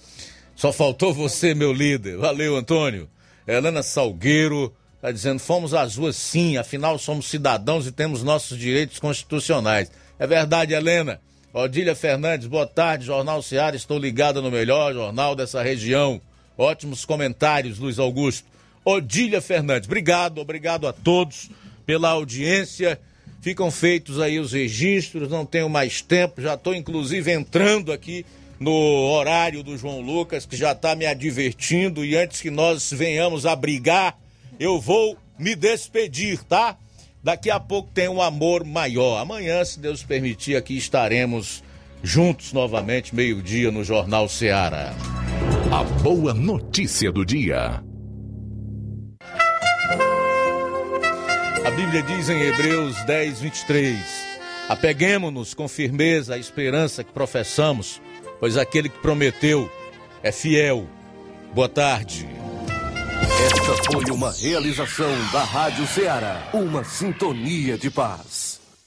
Só faltou você, meu líder. Valeu, Antônio. Helena Salgueiro tá dizendo: fomos às ruas sim, afinal somos cidadãos e temos nossos direitos constitucionais. É verdade, Helena. Odília Fernandes, boa tarde. Jornal Seara, estou ligada no melhor jornal dessa região. Ótimos comentários, Luiz Augusto. Odília Fernandes. Obrigado, obrigado a todos pela audiência. Ficam feitos aí os registros, não tenho mais tempo, já estou inclusive entrando aqui no horário do João Lucas, que já está me advertindo, e antes que nós venhamos a brigar, eu vou me despedir, tá? Daqui a pouco tem um amor maior. Amanhã, se Deus permitir, aqui estaremos juntos novamente, meio-dia, no Jornal Seara. A boa notícia do dia. A Bíblia diz em Hebreus 10, 23: Apeguemos-nos com firmeza à esperança que professamos, pois aquele que prometeu é fiel. Boa tarde. Esta foi uma realização da Rádio Ceará, uma sintonia de paz.